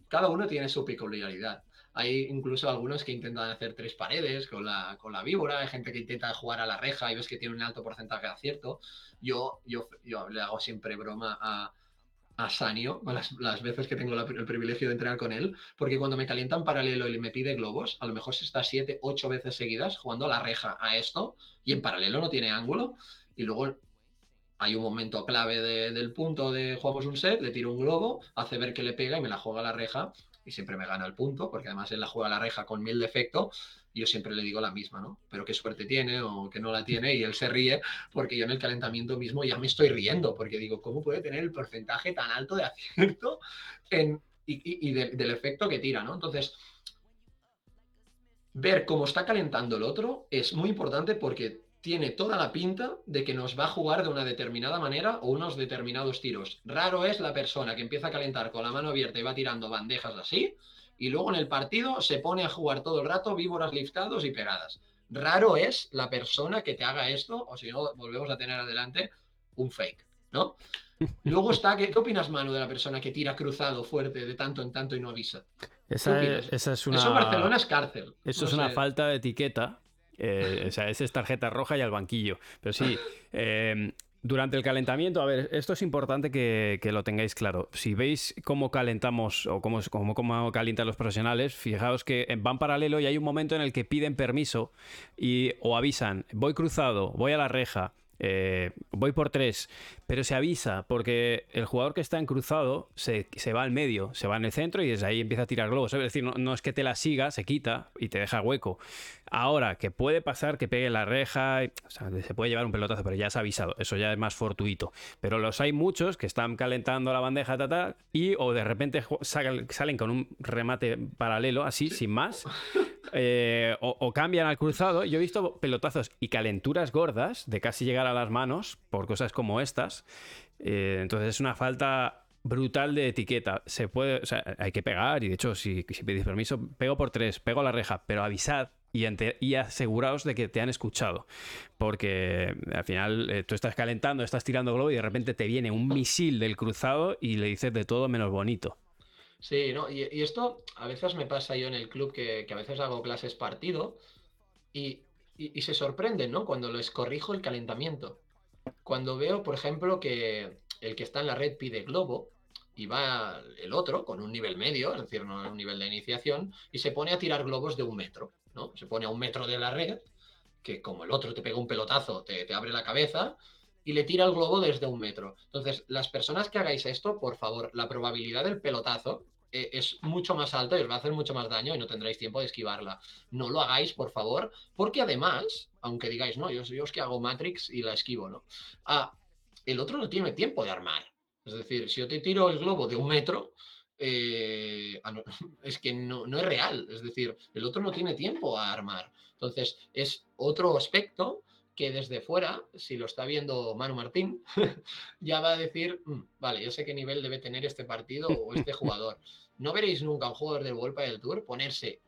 cada uno tiene su peculiaridad. Hay incluso algunos que intentan hacer tres paredes con la, con la víbora, hay gente que intenta jugar a la reja y ves que tiene un alto porcentaje de acierto. Yo, yo, yo le hago siempre broma a, a Sanio, las, las, veces que tengo el privilegio de entrenar con él, porque cuando me calienta en paralelo y me pide globos, a lo mejor se está siete, ocho veces seguidas jugando a la reja a esto y en paralelo no tiene ángulo y luego hay un momento clave del punto de jugamos un set, le tiro un globo, hace ver que le pega y me la juega a la reja siempre me gana el punto, porque además él la juega a la reja con mil defectos yo siempre le digo la misma, ¿no? Pero qué suerte tiene o que no la tiene y él se ríe porque yo en el calentamiento mismo ya me estoy riendo porque digo, ¿cómo puede tener el porcentaje tan alto de acierto en, y, del efecto que tira, ¿no? Entonces, ver cómo está calentando el otro es muy importante porque tiene toda la pinta de que nos va a jugar de una determinada manera o unos determinados tiros. Raro es la persona que empieza a calentar con la mano abierta y va tirando bandejas así, y luego en el partido se pone a jugar todo el rato víboras liftados y pegadas. Raro es la persona que te haga esto, o si no, volvemos a tener adelante un fake, ¿no? (laughs) Luego está, ¿qué, opinas, Manu, de la persona que tira cruzado fuerte de tanto en tanto y no avisa? Esa, es, una... Eso Barcelona es cárcel. Eso es una falta de etiqueta eh, o sea, esa es tarjeta roja y al banquillo. Pero sí, (laughs) eh, durante el calentamiento, a ver, esto es importante que, lo tengáis claro. Si veis cómo calentamos o cómo, cómo, cómo, calientan los profesionales, fijaos que van paralelo y hay un momento en el que piden permiso y, o avisan, voy cruzado, voy a la reja. Eh, voy por tres, pero se avisa porque el jugador que está en cruzado se, va al medio, se va en el centro y desde ahí empieza a tirar globos. Es decir, no, es que te la siga, se quita y te deja hueco. Ahora, que puede pasar que pegue la reja, se puede llevar un pelotazo, pero ya ha avisado, eso ya es más fortuito. Pero los hay muchos que están calentando la bandeja tal, y o de repente salen con un remate paralelo, así, sin más. Eh, o, cambian al cruzado. Yo he visto pelotazos y calenturas gordas de casi llegar a las manos por cosas como estas. Eh, entonces es una falta brutal de etiqueta. Se puede, o sea, hay que pegar y de hecho si, si pedís permiso, pego por tres, pego la reja, pero avisad y, y, aseguraos de que te han escuchado. Porque al final eh, tú estás calentando, estás tirando globo y de repente te viene un misil del cruzado y le dices de todo menos bonito. Sí, ¿no? Y, esto a veces me pasa yo en el club que, a veces hago clases partido y, se sorprenden, ¿no? Cuando les corrijo el calentamiento. Cuando veo, por ejemplo, que el que está en la red pide globo y va el otro con un nivel medio, es decir, no un nivel de iniciación, y se pone a tirar globos de un metro, ¿no? Se pone a un metro de la red, que como el otro te pega un pelotazo, te, te abre la cabeza, y le tira el globo desde un metro. Entonces, las personas que hagáis esto, por favor, la probabilidad del pelotazo eh, es mucho más alta y os va a hacer mucho más daño y no tendréis tiempo de esquivarla. No lo hagáis, por favor, porque además, aunque digáis, no, yo, yo es que hago Matrix y la esquivo, ¿no? Ah, el otro no tiene tiempo de armar. Es decir, si yo te tiro el globo de un metro, eh, (laughs) es que no, no, es real. Es decir, el otro no tiene tiempo a armar. Entonces, es otro aspecto que desde fuera, si lo está viendo Manu Martín, (laughs) ya va a decir, mm, vale, yo sé qué nivel debe tener este partido o este jugador. (laughs) No veréis nunca a un jugador del World del Tour ponerse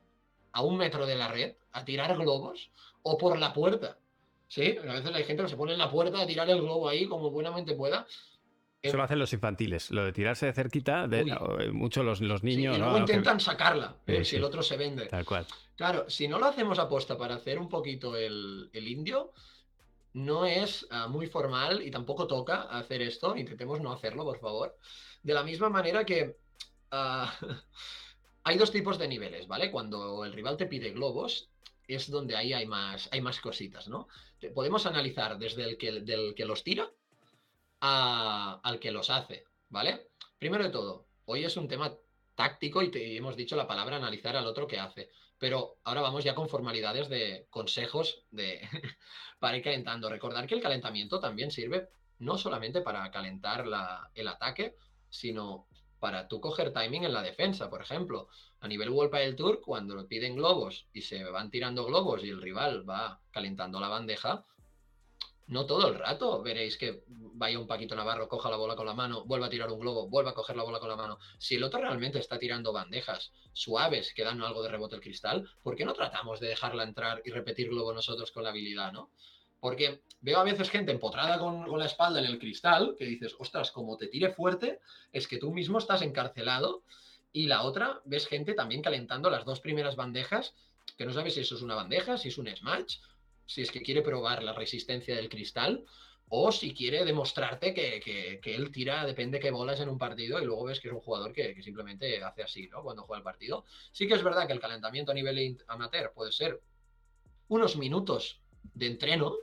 a un metro de la red a tirar globos o por la puerta. Sí, a veces hay gente que se pone en la puerta a tirar el globo ahí como buenamente pueda. Eso lo hacen los infantiles, lo de tirarse de cerquita, de, eh, mucho los, los niños. y luego intentan sacarla, eh, si el otro se vende. Tal cual. Claro, si no lo hacemos aposta para hacer un poquito el, el indio, no es ah, muy formal y tampoco toca hacer esto. Intentemos no hacerlo, por favor. De la misma manera que ah, (laughs) hay dos tipos de niveles, ¿vale? Cuando el rival te pide globos, es donde ahí hay más, hay más cositas, ¿no? Podemos analizar desde el que, del que los tira al que los hace, ¿vale? Primero de todo, hoy es un tema táctico y hemos dicho la palabra analizar al otro que hace. Pero ahora vamos ya con formalidades de consejos de, (laughs) para ir calentando. Recordar que el calentamiento también sirve no solamente para calentar el ataque, sino para tú coger timing en la defensa, por ejemplo. A nivel World del Tour, cuando piden globos y se van tirando globos y el rival va calentando la bandeja, no todo el rato veréis que vaya un Paquito Navarro, coja la bola con la mano, vuelva a tirar un globo, vuelva a coger la bola con la mano. Si el otro realmente está tirando bandejas suaves que dan algo de rebote el cristal, ¿por qué no tratamos de dejarla entrar y repetir globo nosotros con la habilidad, no? Porque veo a veces gente empotrada con, con la espalda en el cristal que dices, ostras, como te tire fuerte, es que tú mismo estás encarcelado. Y la otra, ves gente también calentando las dos primeras bandejas, que no sabes si eso es una bandeja, si es un smash si es que quiere probar la resistencia del cristal o si quiere demostrarte que, él tira, depende qué bolas en un partido y luego ves que es un jugador que, simplemente hace así, ¿no? Cuando juega el partido. Sí que es verdad que el calentamiento a nivel amateur puede ser unos minutos de entreno,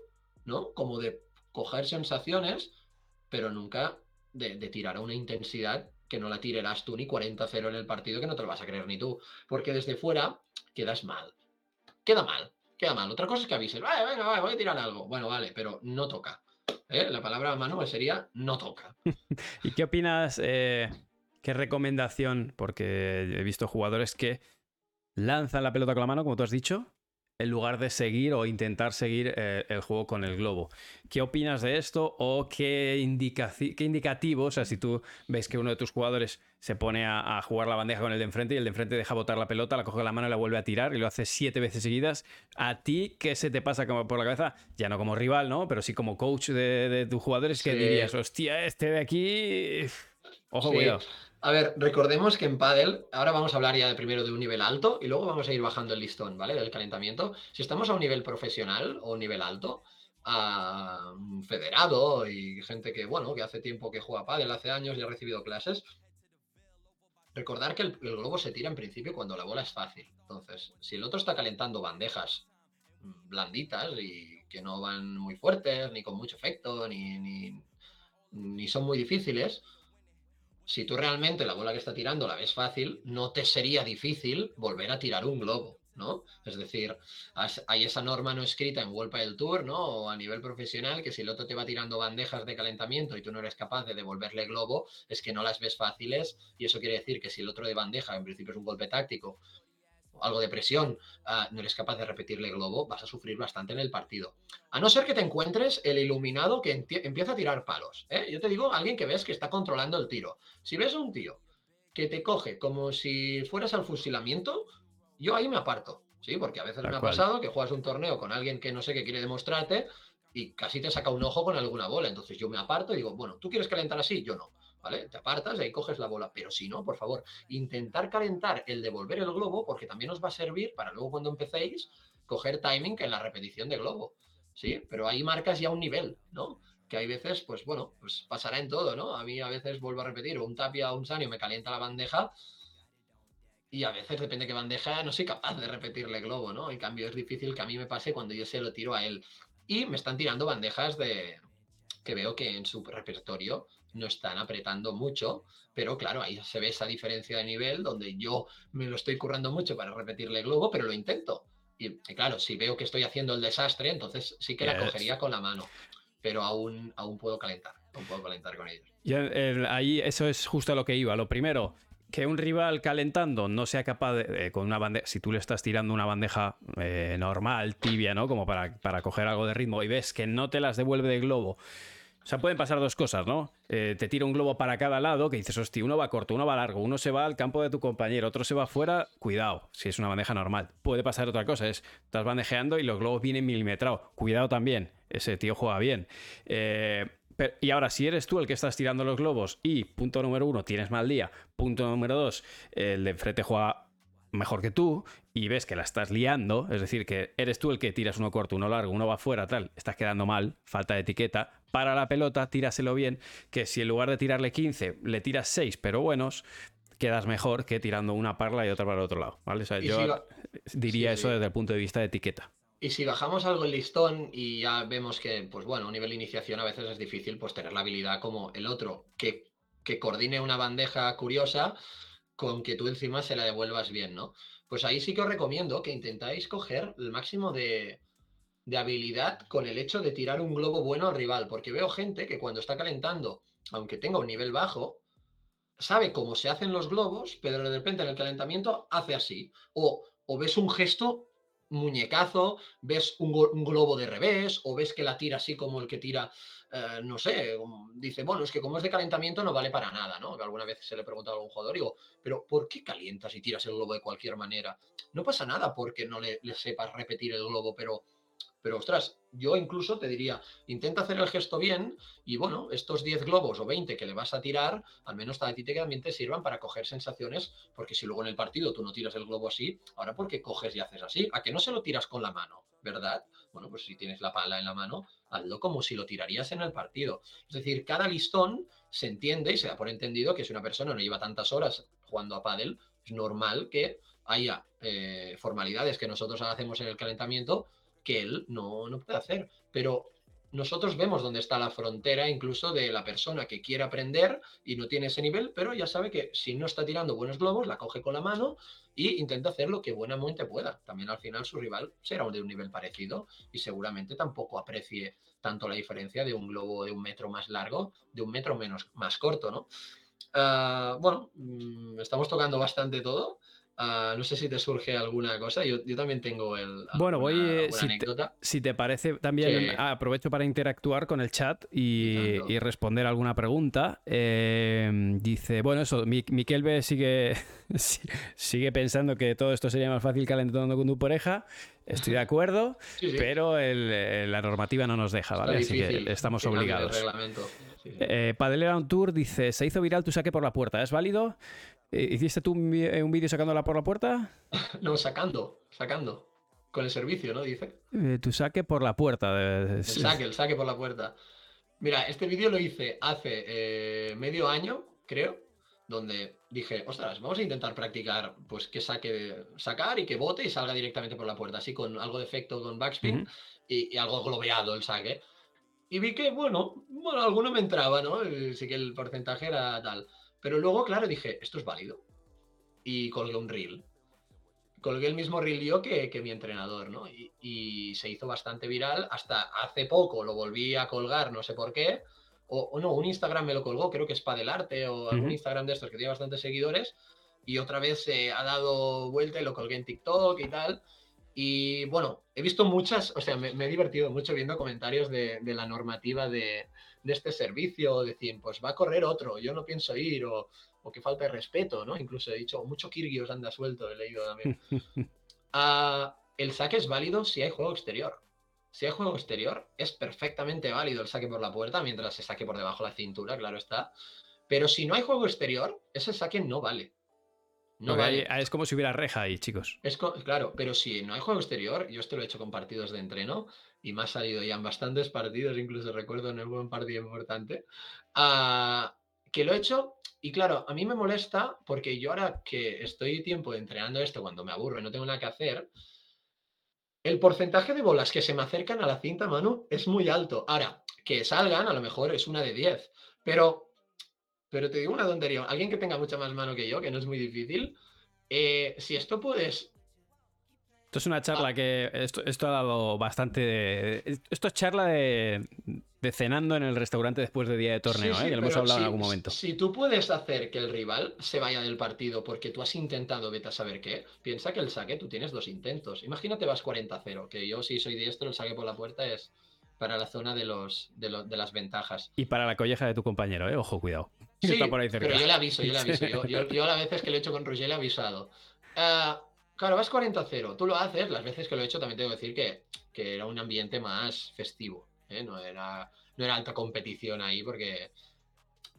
¿no? Como de coger sensaciones, pero nunca de, de tirar a una intensidad que no la tirarás tú ni 40-0 en el partido, que no te lo vas a creer ni tú. Porque desde fuera quedas mal. Queda mal queda mal. Otra cosa es que avisen, vale, venga, voy a tirar algo. Bueno, vale, pero no toca. ¿eh? La palabra Manuel sería no toca. (laughs) ¿Y qué opinas? Eh, ¿Qué recomendación? Porque he visto jugadores que lanzan la pelota con la mano, como tú has dicho, en lugar de seguir o intentar seguir eh, el juego con el globo. ¿Qué opinas de esto o qué, qué indicativo, o sea, si tú ves que uno de tus jugadores se pone a, jugar la bandeja con el de enfrente y el de enfrente deja botar la pelota, la coge la mano y la vuelve a tirar y lo hace siete veces seguidas, ¿a ti qué se te pasa como por la cabeza? Ya no como rival, ¿no? Pero sí como coach de, tus jugadores, que dirías, hostia, este de aquí... Ojo, cuidado. A ver, recordemos que en Paddle, ahora vamos a hablar ya de primero de un nivel alto y luego vamos a ir bajando el listón, ¿vale? Del calentamiento. Si estamos a un nivel profesional o nivel alto, a federado y gente que, bueno, que hace tiempo que juega Paddle, hace años y ha recibido clases, recordar que el, globo se tira en principio cuando la bola es fácil. Entonces, si el otro está calentando bandejas blanditas y que no van muy fuertes, ni con mucho efecto, ni, ni son muy difíciles, si tú realmente la bola que está tirando la ves fácil, no te sería difícil volver a tirar un globo, ¿no? Es decir, hay esa norma no escrita en World del Tour, ¿no? O a nivel profesional, que si el otro te va tirando bandejas de calentamiento y tú no eres capaz de devolverle globo, es que no las ves fáciles y eso quiere decir que si el otro de bandeja, en principio es un golpe táctico, algo de presión, ah, no eres capaz de repetirle globo, vas a sufrir bastante en el partido. A no ser que te encuentres el iluminado que empieza a tirar palos. ¿eh? Yo te digo, alguien que ves que está controlando el tiro. Si ves a un tío que te coge como si fueras al fusilamiento, yo ahí me aparto. Sí, porque a veces me ha pasado que juegas un torneo con alguien que no sé qué quiere demostrarte y casi te saca un ojo con alguna bola. Entonces yo me aparto y digo, bueno, ¿tú quieres calentar así? Yo no. ¿Vale? Te apartas y ahí coges la bola. Pero si no, por favor, intentar calentar el devolver el globo, porque también os va a servir para luego cuando empecéis, coger timing en la repetición de globo. Sí, pero ahí marcas ya un nivel, ¿no? Que hay veces, pues bueno, pues pasará en todo, ¿no? A mí a veces vuelvo a repetir, un tapia o un sanio me calienta la bandeja y a veces, depende de qué bandeja, no soy capaz de repetirle globo, ¿no? En cambio, es difícil que a mí me pase cuando yo se lo tiro a él. Y me están tirando bandejas de que veo que en su repertorio no están apretando mucho, pero claro, ahí se ve esa diferencia de nivel donde yo me lo estoy currando mucho para repetirle globo, pero lo intento. Y, claro, si veo que estoy haciendo el desastre, entonces sí que la cogería con la mano, pero aún, aún puedo calentar, aún puedo calentar con ellos. Y ahí eso es justo lo que iba. Lo primero, que un rival calentando no sea capaz de, eh, con una bandeja, si tú le estás tirando una bandeja eh, normal, tibia, ¿no? Como para, para coger algo de ritmo y ves que no te las devuelve de globo o sea, pueden pasar dos cosas, ¿no? Eh, te tira un globo para cada lado, que dices, hostia, uno va corto, uno va largo, uno se va al campo de tu compañero, otro se va afuera, cuidado, si es una bandeja normal. Puede pasar otra cosa, es, estás bandejeando y los globos vienen milimetrados, cuidado también, ese tío juega bien. Eh, y ahora, si eres tú el que estás tirando los globos y, punto número uno, tienes mal día, punto número dos, el de enfrente juega mejor que tú y ves que la estás liando, es decir, que eres tú el que tiras uno corto, uno largo, uno va afuera, tal, estás quedando mal, falta de etiqueta, para la pelota, tíraselo bien, que si en lugar de tirarle 15, le tiras 6, pero buenos, quedas mejor que tirando una parla y otra para el otro lado, ¿vale? yo diría eso desde el punto de vista de etiqueta. Y si bajamos algo el listón y ya vemos que, pues bueno, a nivel de iniciación a veces es difícil pues tener la habilidad como el otro, que, que coordine una bandeja curiosa con que tú encima se la devuelvas bien, ¿no? Pues ahí sí que os recomiendo que intentáis coger el máximo de, de habilidad con el hecho de tirar un globo bueno al rival, porque veo gente que cuando está calentando, aunque tenga un nivel bajo, sabe cómo se hacen los globos, pero de repente en el calentamiento hace así. O, o ves un gesto muñecazo, ves un, globo de revés, o ves que la tira así como el que tira, eh, no sé, dice, bueno, es que como es de calentamiento no vale para nada, ¿no? Alguna vez se le preguntado a algún jugador, digo, pero ¿por qué calientas y tiras el globo de cualquier manera? No pasa nada porque no le sepas repetir el globo, pero pero ostras, yo incluso te diría, intenta hacer el gesto bien y bueno, estos 10 globos o 20 que le vas a tirar, al menos a ti te también te sirvan para coger sensaciones, porque si luego en el partido tú no tiras el globo así, ahora ¿por qué coges y haces así? ¿A que no se lo tiras con la mano? ¿Verdad? Bueno, pues si tienes la pala en la mano, hazlo como si lo tirarías en el partido. Es decir, cada listón se entiende y se da por entendido que si una persona no lleva tantas horas jugando a pádel, es normal que haya eh, formalidades que nosotros hacemos en el calentamiento que él no, no puede hacer. Pero nosotros vemos dónde está la frontera incluso de la persona que quiere aprender y no tiene ese nivel, pero ya sabe que si no está tirando buenos globos, la coge con la mano e intenta hacer lo que buenamente pueda. También al final su rival será de un nivel parecido y seguramente tampoco aprecie tanto la diferencia de un globo de un metro más largo, de un metro menos más corto, ¿no? Ah, bueno, mm, estamos tocando bastante todo. Ah, no sé si te surge alguna cosa. Yo, también tengo el. Bueno, voy. Eh, si, te, si, te, parece, también aprovecho para interactuar con el chat y, responder alguna pregunta. Em, dice, bueno, eso, Miquel B sigue, (laughs) sigue pensando que todo esto sería más fácil calentando con tu pareja. Estoy de acuerdo, (laughs) pero la normativa no nos deja, ¿vale? Así que estamos obligados. Eh, un Tour dice: Se hizo viral tu saque por la puerta. ¿Es válido? Eh, ¿Hiciste tú un, eh, vídeo sacándola por la puerta? (laughs) no, sacando, sacando. Con el servicio, ¿no? Dice. Eh, tu saque por la puerta. El saque, el saque por la puerta. Mira, este vídeo lo hice hace medio año, creo, donde dije, ostras, vamos a intentar practicar, pues que saque, sacar y que bote y salga directamente por la puerta, así con algo de efecto con backspin y, algo globeado el saque. Y vi que, bueno, bueno, alguno me entraba, ¿no? Sí que el porcentaje era tal. Pero luego, claro, dije, esto es válido. Y colgué un reel. Colgué el mismo reel yo que, mi entrenador, ¿no? Y, se hizo bastante viral. Hasta hace poco lo volví a colgar, no sé por qué. O, no, un Instagram me lo colgó, creo que es Padelarte o algún Instagram de estos que tiene bastantes seguidores. Y otra vez se ha dado vuelta y lo colgué en TikTok y tal. Y bueno, he visto muchas, o sea, me, he divertido mucho viendo comentarios de, de la normativa de, de, este servicio, decir, pues va a correr otro, yo no pienso ir, o, o que falta de respeto, ¿no? Incluso he dicho, mucho Kirgios anda suelto, he leído también. (laughs) Ah, el saque es válido si hay juego exterior. Si hay juego exterior, es perfectamente válido el saque por la puerta mientras se saque por debajo de la cintura, claro está. Pero si no hay juego exterior, ese saque no vale. No vale. es como si hubiera reja ahí, chicos. Es claro, pero si no hay juego exterior, yo esto lo he hecho con partidos de entreno y me ha salido ya en bastantes partidos, incluso recuerdo en el buen partido importante, ah, que lo he hecho y claro, a mí me molesta porque yo ahora que estoy tiempo entrenando esto, cuando me aburro y no tengo nada que hacer, el porcentaje de bolas que se me acercan a la cinta, mano, es muy alto. Ahora, que salgan, a lo mejor es una de 10, pero pero te digo una tontería. Alguien que tenga mucha más mano que yo, que no es muy difícil, eh, si esto puedes esto es una charla que. Esto, ha dado bastante. esto es charla de, cenando en el restaurante después de día de torneo, ¿eh? que lo hemos hablado en algún momento. Si tú puedes hacer que el rival se vaya del partido porque tú has intentado, vete a saber qué, piensa que el saque tú tienes dos intentos. Imagínate vas 40-0, que yo si soy diestro, el saque por la puerta es para la zona de los, de, las ventajas. Y para la colleja de tu compañero, ¿eh? Ojo, cuidado. Sí, pero yo le aviso, yo le aviso. (laughs) Yo, yo, las veces que lo he hecho con Roger le he avisado. Uh, Claro, vas 40-0. Tú lo haces, las veces que lo he hecho también tengo que decir que, que era un ambiente más festivo. ¿eh? No, era, no era alta competición ahí porque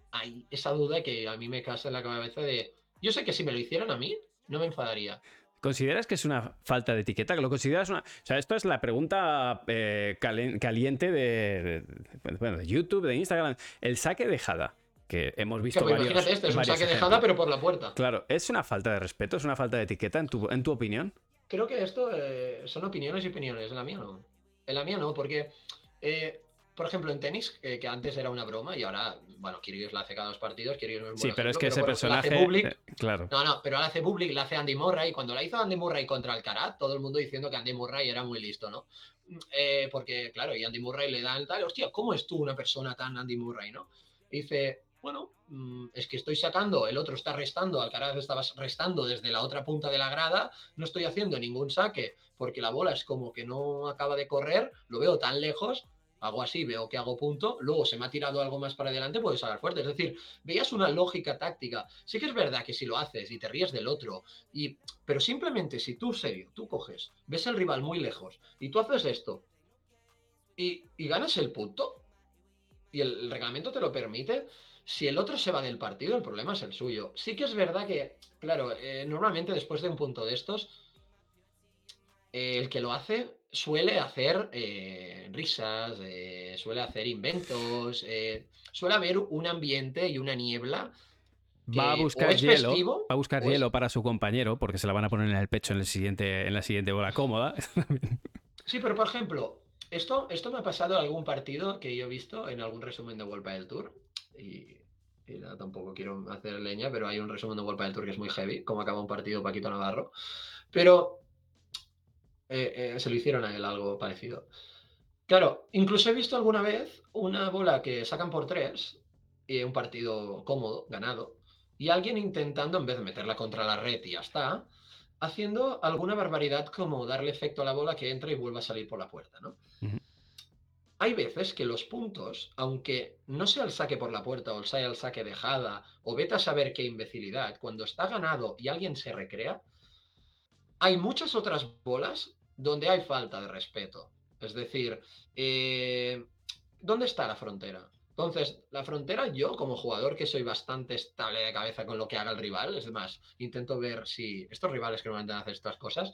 hay esa duda que a mí me casa en la cabeza de... Yo sé que si me lo hicieran a mí, no me enfadaría. ¿Consideras que es una falta de etiqueta? ¿Que lo consideras una.? O sea, esto es la pregunta eh, caliente de, bueno, de YouTube, de Instagram. El saque de Jada que hemos visto varios, imagínate esto, es un saque dejada pero por la puerta. Claro, ¿es una falta de respeto? ¿Es una falta de etiqueta en tu, en tu opinión? Creo que esto eh, son opiniones y opiniones, en la mía no. En la mía no, porque, eh, por ejemplo, en tenis, eh, que antes era una broma y ahora, bueno, Kyrgios la hace cada dos partidos, Kyrgios es Sí, pero es que ese personaje... claro. No, no, pero la hace public, la hace Andy Murray, y cuando la hizo Andy Murray contra Alcaraz, todo el mundo diciendo que Andy Murray era muy listo, ¿no? porque, claro, y Andy Murray le da el tal, hostia, ¿cómo es tú una persona tan Andy Murray, no? dice, bueno, mm, es que estoy sacando, el otro está restando, Alcaraz estaba restando desde la otra punta de la grada, no estoy haciendo ningún saque porque la bola es como que no acaba de correr, lo veo tan lejos, hago así, veo que hago punto, luego se me ha tirado algo más para adelante, puedes sacar fuerte. Es decir, veías una lógica táctica. Sí que es verdad que si lo haces y te ríes del otro, y, pero simplemente si tú, serio, tú coges, ves al rival muy lejos y tú haces esto y, ganas el punto y el reglamento te lo permite, si el otro se va del partido, el problema es el suyo. Sí que es verdad que, claro, eh, normalmente después de un punto de estos, eh, el que lo hace suele hacer eh, risas, suele hacer inventos, suele haber un ambiente y una niebla. Va a buscar hielo, va a buscar hielo para su compañero porque se la van a poner en el pecho en, el siguiente, en la siguiente bola cómoda. (laughs) sí, pero por ejemplo, esto, esto me ha pasado en algún partido que yo he visto en algún resumen de World del Tour y, tampoco quiero hacer leña, pero hay un resumen de World del Tour que es muy heavy, como acaba un partido Paquito Navarro. Pero eh, eh, se lo hicieron a él algo parecido. Claro, incluso he visto alguna vez una bola que sacan por tres y un partido cómodo, ganado, y alguien intentando, en vez de meterla contra la red y ya está, haciendo alguna barbaridad como darle efecto a la bola que entra y vuelva a salir por la puerta, ¿no? Hay veces que los puntos, aunque no sea el saque por la puerta o el sea el saque dejada, o vete a saber qué imbecilidad, cuando está ganado y alguien se recrea, hay muchas otras bolas donde hay falta de respeto. Es decir, eh, ¿dónde está la frontera? Entonces, la frontera, yo como jugador que soy bastante estable de cabeza con lo que haga el rival, es más, intento ver si estos rivales que normalmente hacen estas cosas,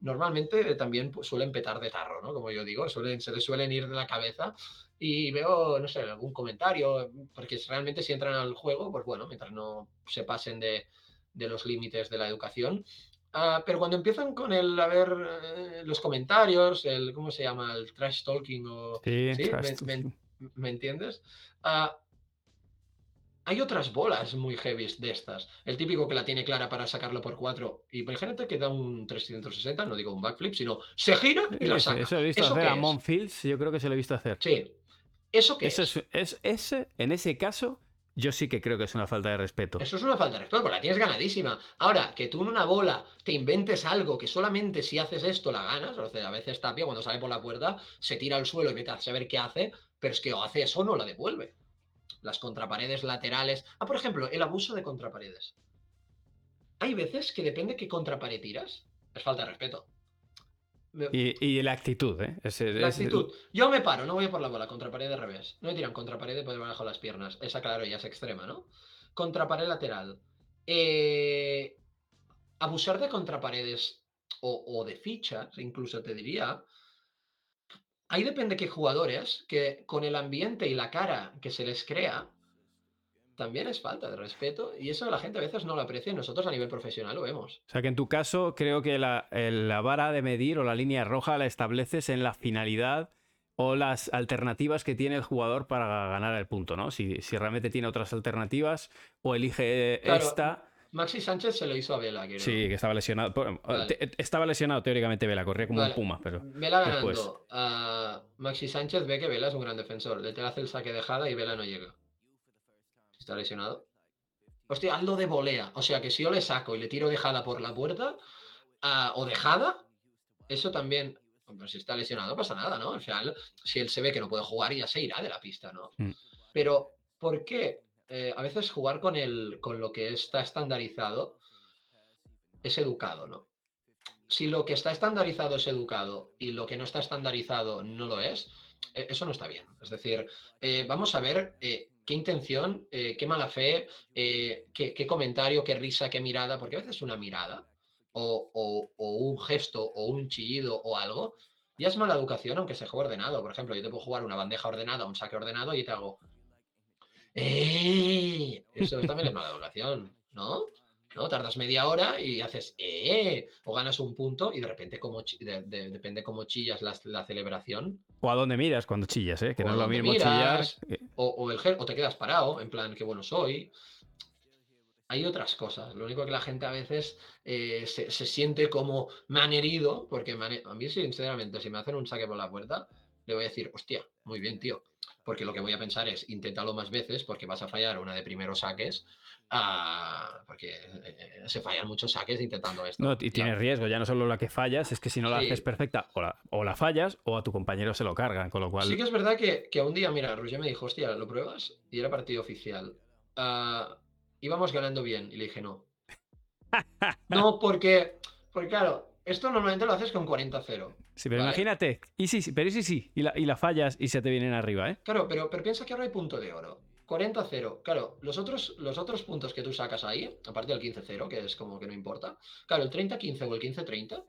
normalmente también pues, suelen petar de tarro, ¿no? Como yo digo, suelen, se les suelen ir de la cabeza y veo, no sé, algún comentario, porque realmente si entran al juego, pues bueno, mientras no se pasen de, los límites de la educación. Ah, pero cuando empiezan con el, a ver, eh, los comentarios, el, ¿cómo se llama? El trash talking o... Sí, ¿Me, entiendes? Ah, hay otras bolas muy heavy de estas. El típico que la tiene clara para sacarlo por 4 y imagínate que da un 360, no digo un backflip, sino se gira y la saca. Eso he visto hacer a Monfields, yo creo que se lo he visto hacer. Sí. ¿Eso qué es? Es, ese, en ese caso, yo sí que creo que es una falta de respeto. Eso es una falta de respeto, porque la tienes ganadísima. Ahora, que tú en una bola te inventes algo que solamente si haces esto la ganas, o sea, a veces Tapia cuando sale por la puerta se tira al suelo y vete a saber qué hace, pero es que o hace eso o no la devuelve las contraparedes laterales. Ah, por ejemplo, el abuso de contraparedes. Hay veces que depende qué contrapared tiras, es falta de respeto. Y, la actitud, ¿eh? la actitud. Yo me paro, no voy a por la bola, contrapared de revés. No me tiran contrapared por debajo de las piernas. Esa, claro, ya es extrema, ¿no? Contrapared lateral. Eh, abusar de contraparedes o, o de fichas, incluso te diría, ahí depende qué jugadores, que con el ambiente y la cara que se les crea, también es falta de respeto y eso la gente a veces no lo aprecia y nosotros a nivel profesional lo vemos. O sea que en tu caso creo que la, vara de medir o la línea roja la estableces en la finalidad o las alternativas que tiene el jugador para ganar el punto, ¿no? Si, si realmente tiene otras alternativas o elige esta. Maxi Sánchez se lo hizo a Vela. Sí, que estaba lesionado. Estaba lesionado teóricamente Vela, corría como un puma, pero. Vela ganando. Maxi Sánchez ve que Vela es un gran defensor. Le te hace el saque de Jada y Vela no llega. Está lesionado. Hostia, hazlo de volea. O sea que si yo le saco y le tiro dejada por la puerta, o dejada, eso también. Pero si está lesionado, no pasa nada, ¿no? Al final, si él se ve que no puede jugar, ya se irá de la pista, ¿no? Mm. Pero, ¿por qué? Eh, a veces jugar con, el, con lo que está estandarizado es educado, ¿no? Si lo que está estandarizado es educado y lo que no está estandarizado no lo es, e, eso no está bien. Es decir, eh, vamos a ver eh, qué intención, qué mala fe, qué, comentario, qué risa, qué mirada, porque a veces una mirada o, un gesto o un chillido o algo, ya es mala educación aunque se juegue ordenado. Por ejemplo, yo te puedo jugar una bandeja ordenada, un saque ordenado y te hago... ¡Eh! Eso (laughs) también es mala educación, ¿no? ¿no? Tardas media hora y haces ¡eh! O ganas un punto y de repente como depende cómo chillas la, celebración. O a dónde miras cuando chillas, ¿eh? Que no es lo mismo chillar. O, el, o te quedas parado, en plan, qué bueno soy hay otras cosas. Lo único que la gente a veces eh, se, siente como me han herido, porque a mí, sinceramente, si me hacen un saque por la puerta, le voy a decir, hostia, muy bien, tío. Porque lo que voy a pensar es, inténtalo más veces, porque vas a fallar una de primeros saques, ah, porque eh, eh, se fallan muchos saques intentando esto. No, y tiene riesgo, ya no solo la que fallas, es que si no la haces perfecta, o la, fallas, o a tu compañero se lo cargan, con lo cual... Sí que es verdad que, que un día, mira, Roger me dijo, hostia, ¿lo pruebas? Y era partido oficial. Uh, íbamos ganando bien. Y le dije, no. (laughs) no, porque, porque claro, esto normalmente lo haces con 40-0. Sí, pero imagínate, y sí, pero sí, sí, y la, y la, fallas y se te vienen arriba, ¿eh? Claro, pero, pero piensa que ahora hay punto de oro. 40-0. Claro, los otros, los otros puntos que tú sacas ahí, aparte del 15-0, que es como que no importa. Claro, el 30-15 o el 15-30,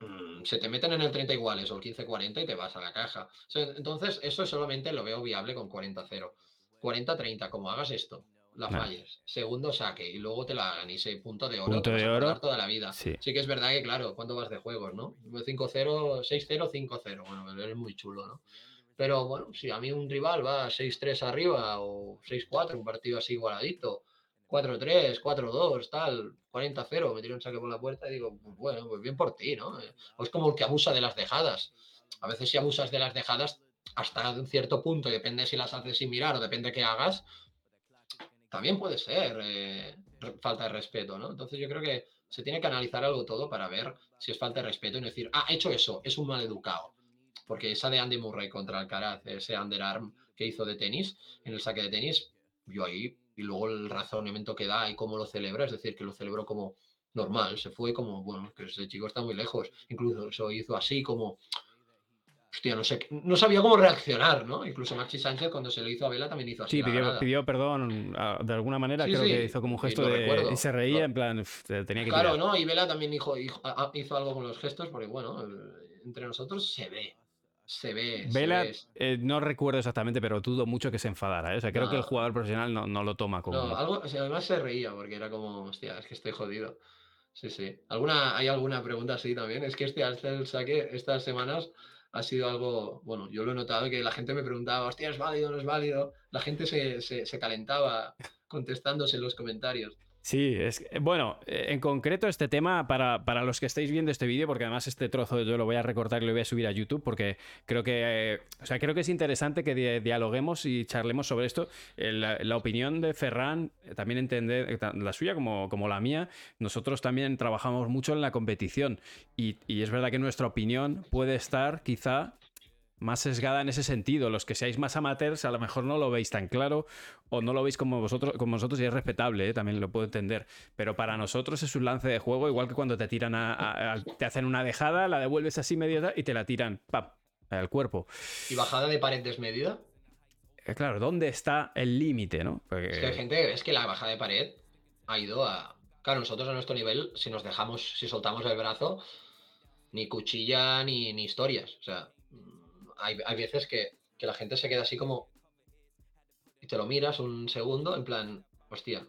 mm, se te meten en el 30 iguales o el 15-40 y te vas a la caja. entonces, eso solamente lo veo viable con 40-0. 40-30, como hagas esto, la falles. Segundo saque y luego te la hagan y ese punto de oro. Punto de oro. toda la vida. Sí. que es verdad que, claro, ¿cuánto vas de juegos, no? 5-0, 6-0, 5-0. Bueno, eres muy chulo, ¿no? Pero bueno, si a mí un rival va 6-3 arriba o 6-4, un partido así igualadito, 4-3, 4-2, tal, 40-0, me tiro un saque por la puerta y digo, pues bueno, pues bien por ti, ¿no? O es como el que abusa de las dejadas. A veces si abusas de las dejadas hasta un cierto punto, depende si las haces sin mirar o depende qué hagas, también puede ser eh, falta de respeto, ¿no? Entonces yo creo que se tiene que analizar algo todo para ver si es falta de respeto y no decir, ah, hecho eso, es un mal educado. Porque esa de Andy Murray contra Alcaraz, ese underarm que hizo de tenis, en el saque de tenis, yo ahí, y luego el razonamiento que da y cómo lo celebra, es decir, que lo celebró como normal, se fue como, bueno, que ese chico está muy lejos, incluso hizo así como, hostia, no sé, no sabía cómo reaccionar, ¿no? Incluso Maxi Sánchez cuando se lo hizo a Vela también hizo así. Sí, pidió, perdón de alguna manera, creo que hizo como un gesto de... Y se reía, en plan, tenía que Claro, ¿no? Y Vela también hizo, hizo, algo con los gestos, porque bueno, entre nosotros se ve. Se ve. Vela, eh, no recuerdo exactamente, pero dudo mucho que se enfadara. ¿eh? O sea, creo que el jugador profesional no, no lo toma como. No, algo, además se reía, porque era como, hostia, es que estoy jodido. Sí, sí. ¿Alguna, ¿Hay alguna pregunta así también? Es que este, el saque estas semanas ha sido algo, bueno, yo lo he notado que la gente me preguntaba, hostia, ¿es válido no es válido? La gente se, se, se calentaba contestándose en los comentarios. Sí, es bueno, eh, en concreto este tema, para, los que estáis viendo este vídeo, porque además este trozo yo lo voy a recortar y lo voy a subir a YouTube, porque creo que, eh, o sea, creo que es interesante que dialoguemos y charlemos sobre esto. Eh, la, opinión de Ferran, también entender, la suya como, como la mía, nosotros también trabajamos mucho en la competición y, y es verdad que nuestra opinión puede estar quizá más sesgada en ese sentido. Los que seáis más amateurs a lo mejor no lo veis tan claro o no lo veis como vosotros, como vosotros y es respetable, ¿eh? también lo puedo entender. Pero para nosotros es un lance de juego, igual que cuando te tiran a, te hacen una dejada, la devuelves así medio y te la tiran ¡pam! al cuerpo. ¿Y bajada de pared desmedida? Eh, claro, ¿dónde está el límite, no? Es que hay gente, es que la bajada de pared ha ido a. Claro, nosotros a nuestro nivel, si nos dejamos, si soltamos el brazo, ni cuchilla ni, ni historias. O sea, hay, veces que, la gente se queda así como. Y te lo miras un segundo, en plan, hostia,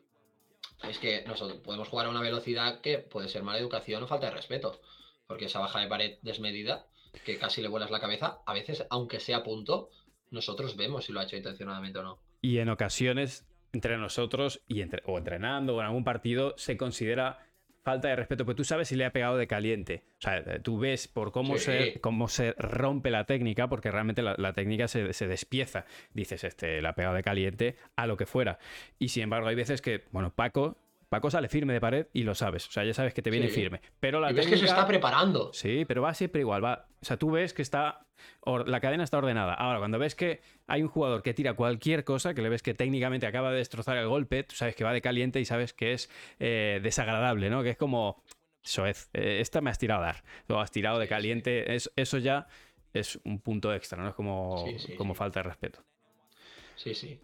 es que nosotros podemos jugar a una velocidad que puede ser mala educación o falta de respeto. Porque esa baja de pared desmedida que casi le vuelas la cabeza, a veces, aunque sea punto, nosotros vemos si lo ha hecho intencionadamente o no. Y en ocasiones, entre nosotros y entre, o entrenando o en algún partido, se considera falta de respeto, porque tú sabes si le ha pegado de caliente. O sea, tú ves por cómo, se, cómo se rompe la técnica, porque realmente la, técnica se, se, despieza. Dices, este, le ha pegado de caliente a lo que fuera. Y sin embargo, hay veces que, bueno, Paco Paco sale firme de pared y lo sabes. O sea, ya sabes que te viene firme. Pero la y ves que se está preparando. Sí, pero va siempre igual. Va... O sea, tú ves que está. La cadena está ordenada. Ahora, cuando ves que hay un jugador que tira cualquier cosa, que le ves que técnicamente acaba de destrozar el golpe, tú sabes que va de caliente y sabes que es eh, desagradable, ¿no? Que es como. Soez, eh, esta me has tirado a dar. Lo has tirado de caliente. eso ya es un punto extra, ¿no? Es como, como falta de respeto. Sí, sí.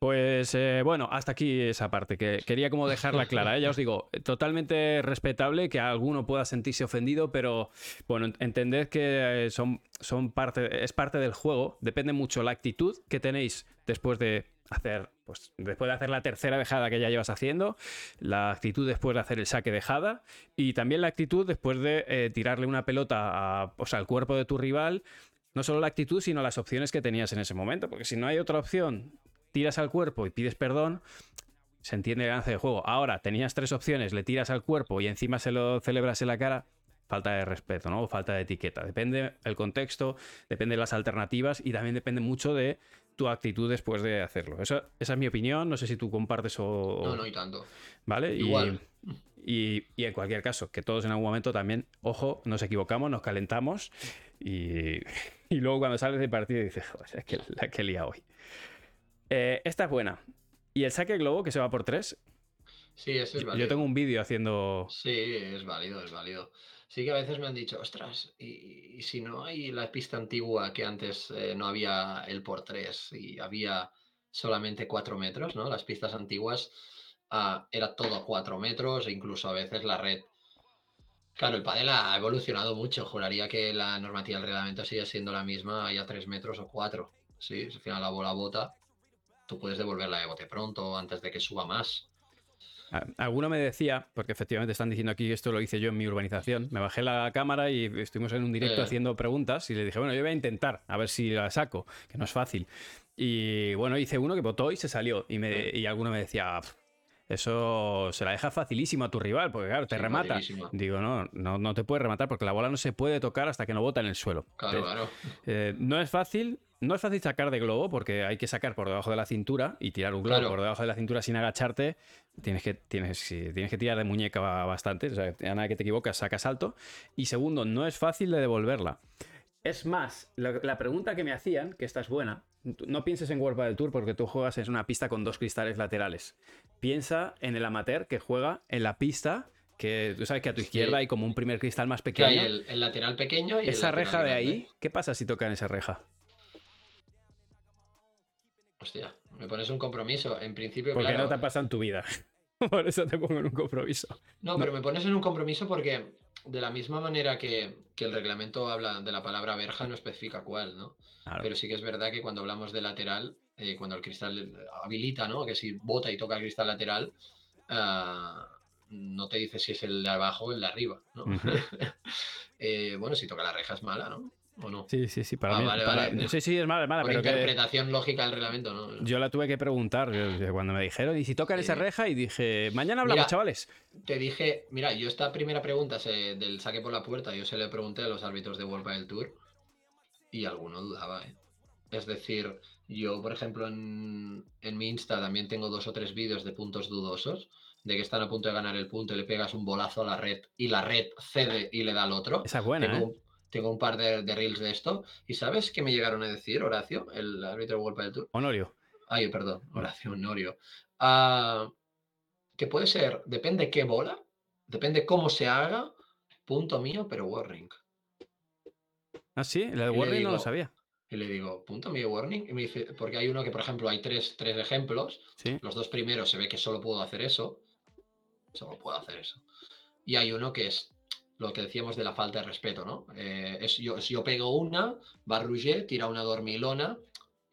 Pues eh, bueno, hasta aquí esa parte, que quería como dejarla clara. ¿eh? Ya os digo, totalmente respetable que alguno pueda sentirse ofendido, pero bueno, entended que eh, son, son parte, es parte del juego. Depende mucho la actitud que tenéis después de hacer, pues después de hacer la tercera dejada que ya llevas haciendo, la actitud después de hacer el saque dejada y también la actitud después de tirarle una pelota a, al cuerpo de tu rival no solo la actitud, sino las opciones que tenías en ese momento. Porque si no hay otra opción tiras al cuerpo y pides perdón, se entiende el lance de juego. Ahora, tenías tres opciones, le tiras al cuerpo y encima se lo celebras en la cara, falta de respeto, ¿no? O falta de etiqueta. Depende el contexto, depende de las alternativas y también depende mucho de tu actitud después de hacerlo. esa es mi opinión, no sé si tú compartes o... No, no, y tanto. ¿Vale? Igual. Y, en cualquier caso, que todos en algún momento también, ojo, nos equivocamos, nos calentamos y, luego cuando sales del partido dices, joder, es que la que hoy. Eh, esta es buena. ¿Y el saque globo que se va por tres? Sí, eso es válido. Yo tengo un vídeo haciendo. Sí, es válido, es válido. Sí que a veces me han dicho, ostras, y, si no hay la pista antigua que antes eh, no había el por tres y había solamente cuatro metros, ¿no? Las pistas antiguas ah, era todo a cuatro metros e incluso a veces la red. Claro, el pádel ha evolucionado mucho. Juraría que la normativa del reglamento sigue siendo la misma, haya tres metros o cuatro. Sí, al final la bola bota tú puedes devolverla de bote pronto antes de que suba más. Alguno me decía, porque efectivamente están diciendo aquí, esto lo hice yo en mi urbanización, me bajé la cámara y estuvimos en un directo haciendo preguntas y le dije, bueno, yo voy a intentar, a ver si la saco, que no es fácil. Y bueno, hice uno que votó y se salió. Y, me, y alguno me decía, eso se la deja facilísimo a tu rival, porque claro, te remata. Digo, no, no, no, te puede rematar porque la bola no se puede tocar hasta que no bota en el suelo. Claro, claro. Eh, no es fácil, no es fácil sacar de globo porque hay que sacar por debajo de la cintura y tirar un globo por debajo de la cintura sin agacharte. Tienes que, tienes, tienes que tirar de muñeca bastante. O sea, a nada que te equivocas, sacas alto. Y segundo, no es fácil de devolverla. Es más, la, pregunta que me hacían, que esta es buena, no pienses en World del Tour porque tú juegas en una pista con dos cristales laterales. Piensa en el amateur que juega en la pista que tú sabes que a tu izquierda hay como un primer cristal más pequeño. hay el, lateral pequeño y esa reja de ahí. ¿Qué pasa si tocan esa reja? Hostia, me pones un compromiso. En principio, Porque no te ha pasado en tu vida. (laughs) Por eso te pongo en un compromiso. No, pero me pones en un compromiso porque de la misma manera que, el reglamento habla de la palabra verja, no especifica cuál, ¿no? Pero sí que es verdad que cuando hablamos de lateral, eh, cuando el cristal habilita, ¿no? Que si bota y toca el cristal lateral, ah, no te dice si es el de abajo o el de arriba, ¿no? (laughs) Eh, bueno, si toca la reja es mala, ¿no? Sí, sí, sí, para ah, mí. Sí, sí, es mala, es mala. Por interpretación lógica del reglamento, ¿no? Yo la tuve que preguntar cuando me dijeron, ¿y si tocan esa reja? Y dije, mañana hablamos, chavales. Te dije, mira, yo esta primera pregunta del saque por la puerta, yo se le pregunté a los árbitros de World del Tour y alguno dudaba, ¿eh? Es decir, yo, por ejemplo, en, mi Insta también tengo dos o tres vídeos de puntos dudosos, de que están a punto de ganar el punto y le pegas un bolazo a la red y la red cede y le da al otro. Esa es buena, ¿eh? Tengo un par de, reels de esto. ¿Y sabes qué me llegaron a decir, Horacio, el árbitro de World del Tour? Honorio. Ay, perdón, Horacio, Honorio. Ah, que puede ser, depende qué bola, depende cómo se haga, punto mío, pero warning. Ah, sí, el de warning no lo sabía. Y le digo, punto mío, warning. Y me dice, porque hay uno que, por ejemplo, hay tres, tres ejemplos. Los dos primeros se ve que solo puedo hacer eso. Solo puedo hacer eso. Y hay uno que es lo que decíamos de la falta de respeto, ¿no? Eh, es, yo, si yo pego una, va Rouget, tira una dormilona,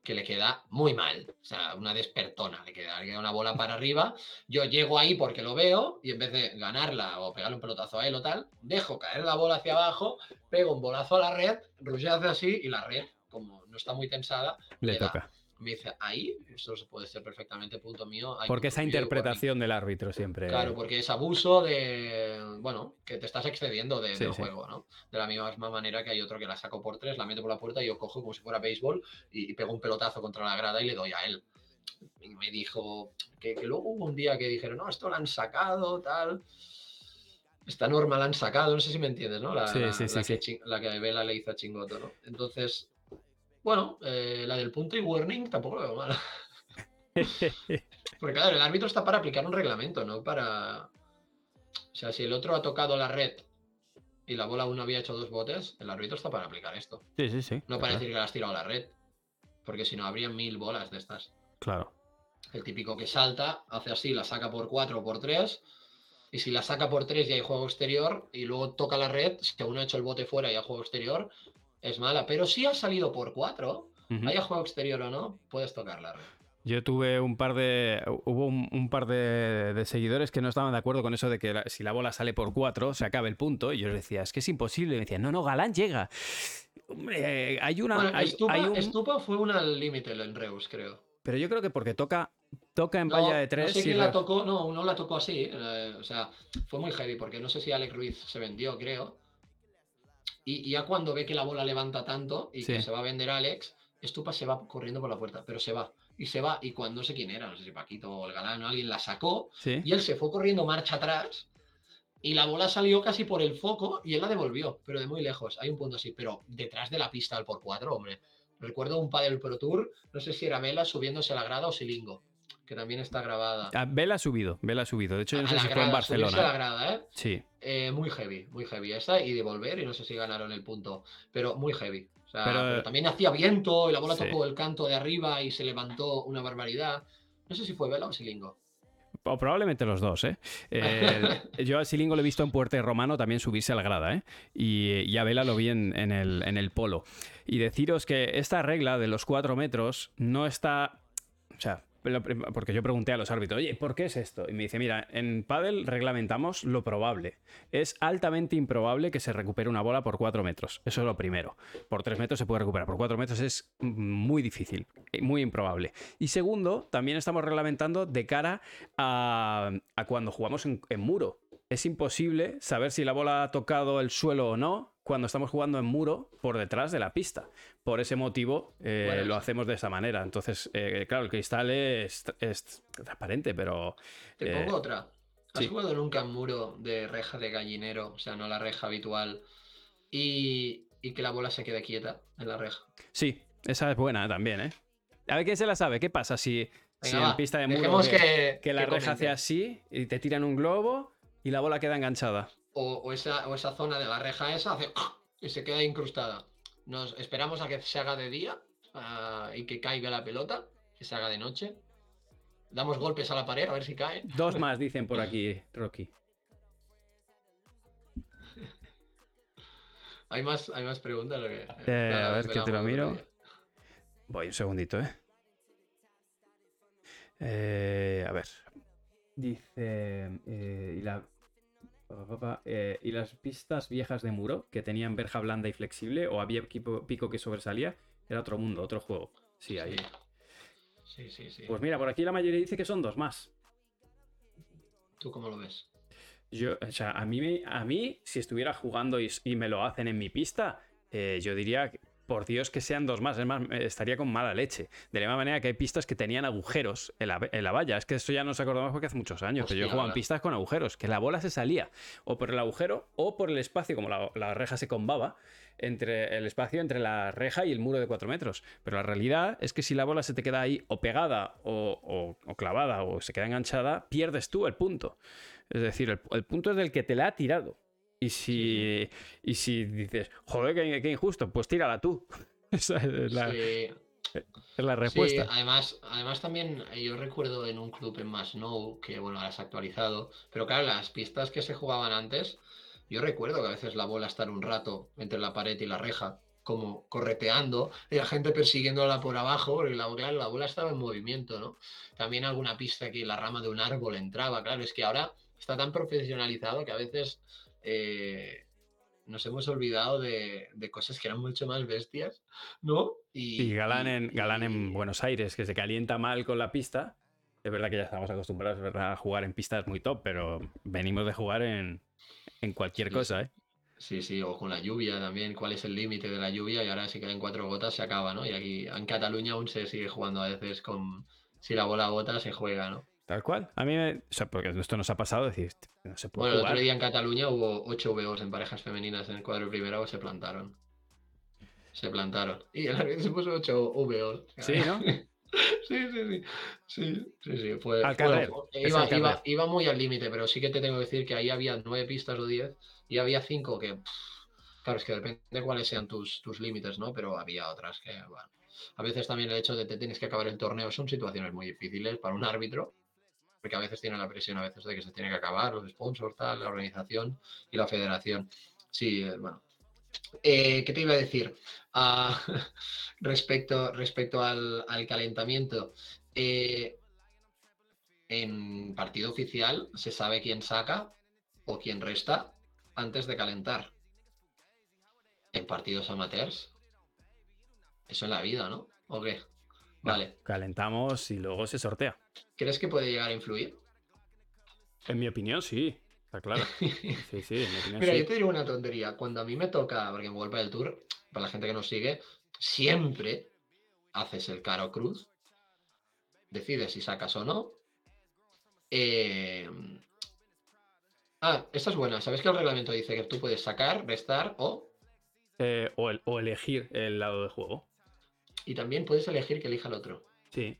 que le queda muy mal. O sea, una despertona, le queda, le queda una bola para arriba. Yo llego ahí porque lo veo y en vez de ganarla o pegarle un pelotazo a él o tal, dejo caer la bola hacia abajo, pego un bolazo a la red, Roger hace así y la red, como no está muy tensada, Le le da. Me dice, ahí, eso puede ser perfectamente punto mío. Porque esa video de warning". interpretación del árbitro siempre. Claro, porque es abuso de. Bueno, que te estás excediendo de- Sí, del sí. juego, ¿no? De la misma manera que hay otro que la saco por tres, la meto por la puerta y yo cojo como si fuera béisbol y, y pego un pelotazo contra la grada y le doy a él. Y me dijo que, que luego hubo un día que dijeron, no, esto lo han sacado, tal. Esta norma la han sacado, no sé si me entiendes, ¿no? La, Sí, la- sí, la sí, que, sí. Chi- la que Vela le hizo a Chingoto, ¿no? Entonces, bueno, eh, la del punto y warning tampoco veo mal. (laughs) Porque claro, el árbitro está para aplicar un reglamento, no para... O sea, si el otro ha tocado la red y la bola uno había hecho dos botes, el árbitro está para aplicar esto. sí, sí, sí. No para decir que la has tirado a la red. Porque si no, habría mil bolas de estas. Claro. El típico que salta, hace así, la saca por cuatro o por tres. Y si la saca por tres y hay juego exterior y luego toca la red, si uno ha hecho el bote fuera y hay juego exterior, es mala. Pero si ha salido por cuatro, Ujú. haya juego exterior o no, puedes tocar la red. Yo tuve un par de. Hubo un, un par de, de seguidores que no estaban de acuerdo con eso de que la- si la bola sale por cuatro, se acabe el punto. Y yo les decía, es que es imposible. Y me decían, no, no, Galán llega. Hombre, eh, hay una. Bueno, hay- Estupa, hay un- Estupa fue una al límite en Reus, creo. Pero yo creo que porque toca, toca en No, valla de tres. no sé quién la tocó, no, no la tocó así. eh, o sea, fue muy heavy porque no sé si Alex Ruiz se vendió, creo. Y, y ya cuando ve que la bola levanta tanto y que se va a vender Alex, Estupa se va corriendo por la puerta, pero se va. Y se va, y cuando no sé quién era, no sé si Paquito o el Galán o alguien la sacó, Sí. y él se fue corriendo marcha atrás. Y la bola salió casi por el foco y él la devolvió, pero de muy lejos. Hay un punto así, pero detrás de la pista al por cuatro, hombre. Recuerdo un Padel Pro Tour, no sé si era Vela subiéndose a la grada o Silingo, que también está grabada. Ah, Vela ha subido, Vela ha subido. De hecho, yo no A sé si fue en grada, subirse a la Barcelona. grada, ¿eh? Sí. Eh, muy heavy, muy heavy esa y devolver y no sé si ganaron el punto, pero muy heavy. O sea, Pero- pero también hacía viento y la bola Sí. tocó el canto de arriba y se levantó una barbaridad. No sé si fue Vela o Silingo. O probablemente los dos, ¿eh? Eh, (laughs) yo a Silingo lo he visto en Puerto Romano también subirse a la grada, ¿eh? Y, y a Vela lo vi en, en el, en el polo. Y deciros que esta regla de los cuatro metros no está. O sea, porque yo pregunté a los árbitros, oye, ¿por qué es esto? Y me dice, mira, en pádel reglamentamos lo probable. Es altamente improbable que se recupere una bola por cuatro metros. Eso es lo primero. Por tres metros se puede recuperar, por cuatro metros es muy difícil, muy improbable. Y segundo, también estamos reglamentando de cara a, cuando jugamos en muro. Es imposible saber si la bola ha tocado el suelo o no cuando estamos jugando en muro por detrás de la pista. Por ese motivo eh, Bueno, lo hacemos de esa manera. Entonces, eh, claro, el cristal es, es transparente, pero Te Eh, pongo otra. ¿Has sí. jugado nunca en muro de reja de gallinero? O sea, no la reja habitual. Y, y que la bola se quede quieta en la reja. sí, esa es buena también, ¿eh? A ver quién se la sabe. ¿Qué pasa si, en va, pista de muro que, que, que la que reja hace así y te tiran un globo y la bola queda enganchada? O, o esa, o esa zona de la reja esa hace (laughs) y se queda incrustada. Nos esperamos a que se haga de día ah, y que caiga la pelota, que se haga de noche. Damos golpes a la pared a ver si cae. Dos (laughs) más dicen por aquí, Rocky. (laughs) Hay más, hay más preguntas. lo que- Eh, la a ver, que te lo miro. día. Voy un segundito, ¿eh? Eh, a ver. Dice. eh, y, la, eh, y las pistas viejas de muro, que tenían verja blanda y flexible, o había pico que sobresalía, era otro mundo, otro juego. Sí, ahí. Sí, sí, sí. Pues mira, por aquí la mayoría dice que son dos más. ¿Tú cómo lo ves? Yo, o sea, a mí, a mí si estuviera jugando y, y me lo hacen en mi pista, eh, yo diría, que, por Dios, que sean dos más. Es más, eh, estaría con mala leche. De la misma manera que hay pistas que tenían agujeros en la, en la valla. Es que esto ya nos acordamos porque hace muchos años. que yo Hostia, jugaba en pistas con agujeros, que la bola se salía o por el agujero o por el espacio, como la, la reja se combaba, entre el espacio entre la reja y el muro de 4 metros. Pero la realidad es que si la bola se te queda ahí o pegada o, o- o clavada o se queda enganchada, pierdes tú el punto. Es decir, el, el punto es del que te la ha tirado. Y si, y si dices, joder, qué, qué injusto, pues tírala tú. (laughs) Esa es la, Sí, es la sí, respuesta. además, además también eh, yo recuerdo en un club en Masnou, que bueno, ahora se ha actualizado, pero claro, las pistas que se jugaban antes, yo recuerdo que a veces la bola estar un rato entre la pared y la reja, como correteando y la gente persiguiéndola por abajo, porque la, la bola estaba en movimiento, ¿no? También alguna pista que la rama de un árbol entraba, claro, es que ahora está tan profesionalizado que a veces eh, nos hemos olvidado de, cosas que eran mucho más bestias, ¿no? Y, Galán, en, Galán en Buenos Aires, que se calienta mal con la pista. Es verdad que ya estamos acostumbrados a jugar en pistas muy top, pero venimos de jugar en, cualquier cosa, ¿eh? Sí, sí, o con la lluvia también, cuál es el límite de la lluvia y ahora si quedan cuatro gotas se acaba, ¿no? Y aquí en Cataluña aún se sigue jugando a veces con si la bola bota se juega, ¿no? Tal cual. A mí, me... o sea, porque esto nos ha pasado, decir, no se puede Bueno, el otro día en Cataluña hubo 8 VOs en parejas femeninas en el cuadro primero se plantaron. Se plantaron. Y el árbitro se puso 8 VOs. Sí, ¿no? (laughs) sí, sí, sí. Sí, sí, sí. Fue, al iba, iba, iba, muy al límite, pero sí que te tengo que decir que ahí había 9 pistas o 10 y había 5 que. claro, es que depende de cuáles sean tus, tus límites, ¿no? Pero había otras que, bueno. A veces también el hecho de que te tienes que acabar el torneo son situaciones muy difíciles para un árbitro porque a veces tiene la presión a veces de que se tiene que acabar, los sponsors, tal, la organización y la federación. Sí, eh, bueno. Eh, ¿Qué te iba a decir? Ah, (laughs) respecto, respecto al, calentamiento. Eh, en partido oficial se sabe quién saca o quién resta antes de calentar. En partidos amateurs, eso en la vida, ¿no? ¿O qué? Vale. calentamos y luego se sortea. ¿Crees que puede llegar a influir? En mi opinión, sí. Está claro. (laughs) Sí, sí, en mi opinión, Mira, yo te digo una tontería. Cuando a mí me toca, porque en World del Tour, para la gente que nos sigue, siempre haces el caro cruz, decides si sacas o no. Eh, ah, esta es buena. ¿Sabes que el reglamento dice que tú puedes sacar, restar o... Eh, o, o elegir el lado de juego. Y también puedes elegir que elija el otro. Sí.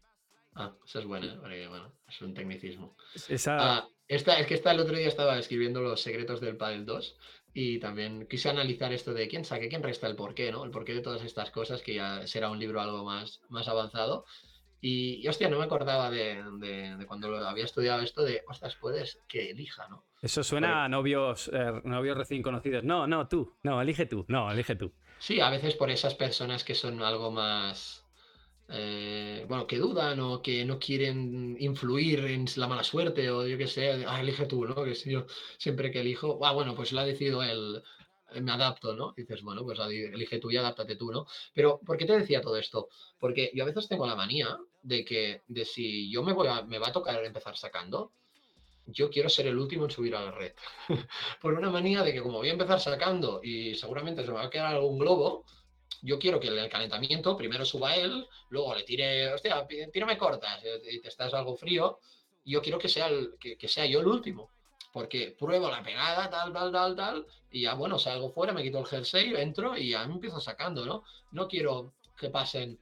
Ah, esa es buena, bueno, es un tecnicismo. Esa... Ah, esta, es que esta el otro día estaba escribiendo los secretos del Padel 2 y también quise analizar esto de quién saque, quién resta el porqué, ¿no? El porqué de todas estas cosas, que ya será un libro algo más, más avanzado. Y, hostia, no me acordaba de, cuando había estudiado esto de, ostras, puedes que elija, ¿no? Eso suena a novios, eh, novios recién conocidos. No, no, tú, no, elige tú, no, elige tú. Sí, a veces por esas personas que son algo más, eh, bueno, que dudan o que no quieren influir en la mala suerte o yo qué sé, ah, elige tú, ¿no? Que si yo siempre que elijo, ah, bueno, pues lo ha decidido él, eh, me adapto, ¿no? dices, bueno, pues elige tú y adáptate tú, ¿no? Pero, ¿por qué te decía todo esto? Porque yo a veces tengo la manía de que, de si yo me voy a, me va a tocar empezar sacando, yo quiero ser el último en subir a la red. (laughs) Por una manía de que como voy a empezar sacando y seguramente se me va a quedar algún globo, yo quiero que el calentamiento primero suba él, luego le tire, hostia, tírame cortas y te estás algo frío, yo quiero que sea, el, que, sea yo el último. Porque pruebo la pegada, tal, tal, tal, tal, y ya, bueno, salgo fuera, me quito el jersey, entro y ya me empiezo sacando, ¿no? No quiero que pasen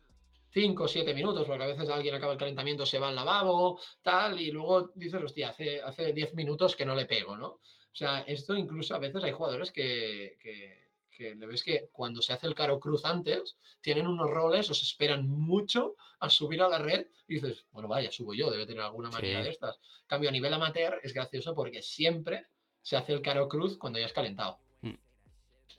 5 o 7 minutos, porque a veces alguien acaba el calentamiento, se va al lavabo, tal, y luego dices, hostia, hace, hace 10 minutos que no le pego, ¿no? O sea, esto incluso a veces hay jugadores que, le ves que cuando se hace el caro cruz antes, tienen unos roles, os esperan mucho a subir a la red y dices, bueno, vaya, subo yo, debe tener alguna manera de estas. cambio, a nivel amateur es gracioso porque siempre se hace el caro cruz cuando ya es calentado.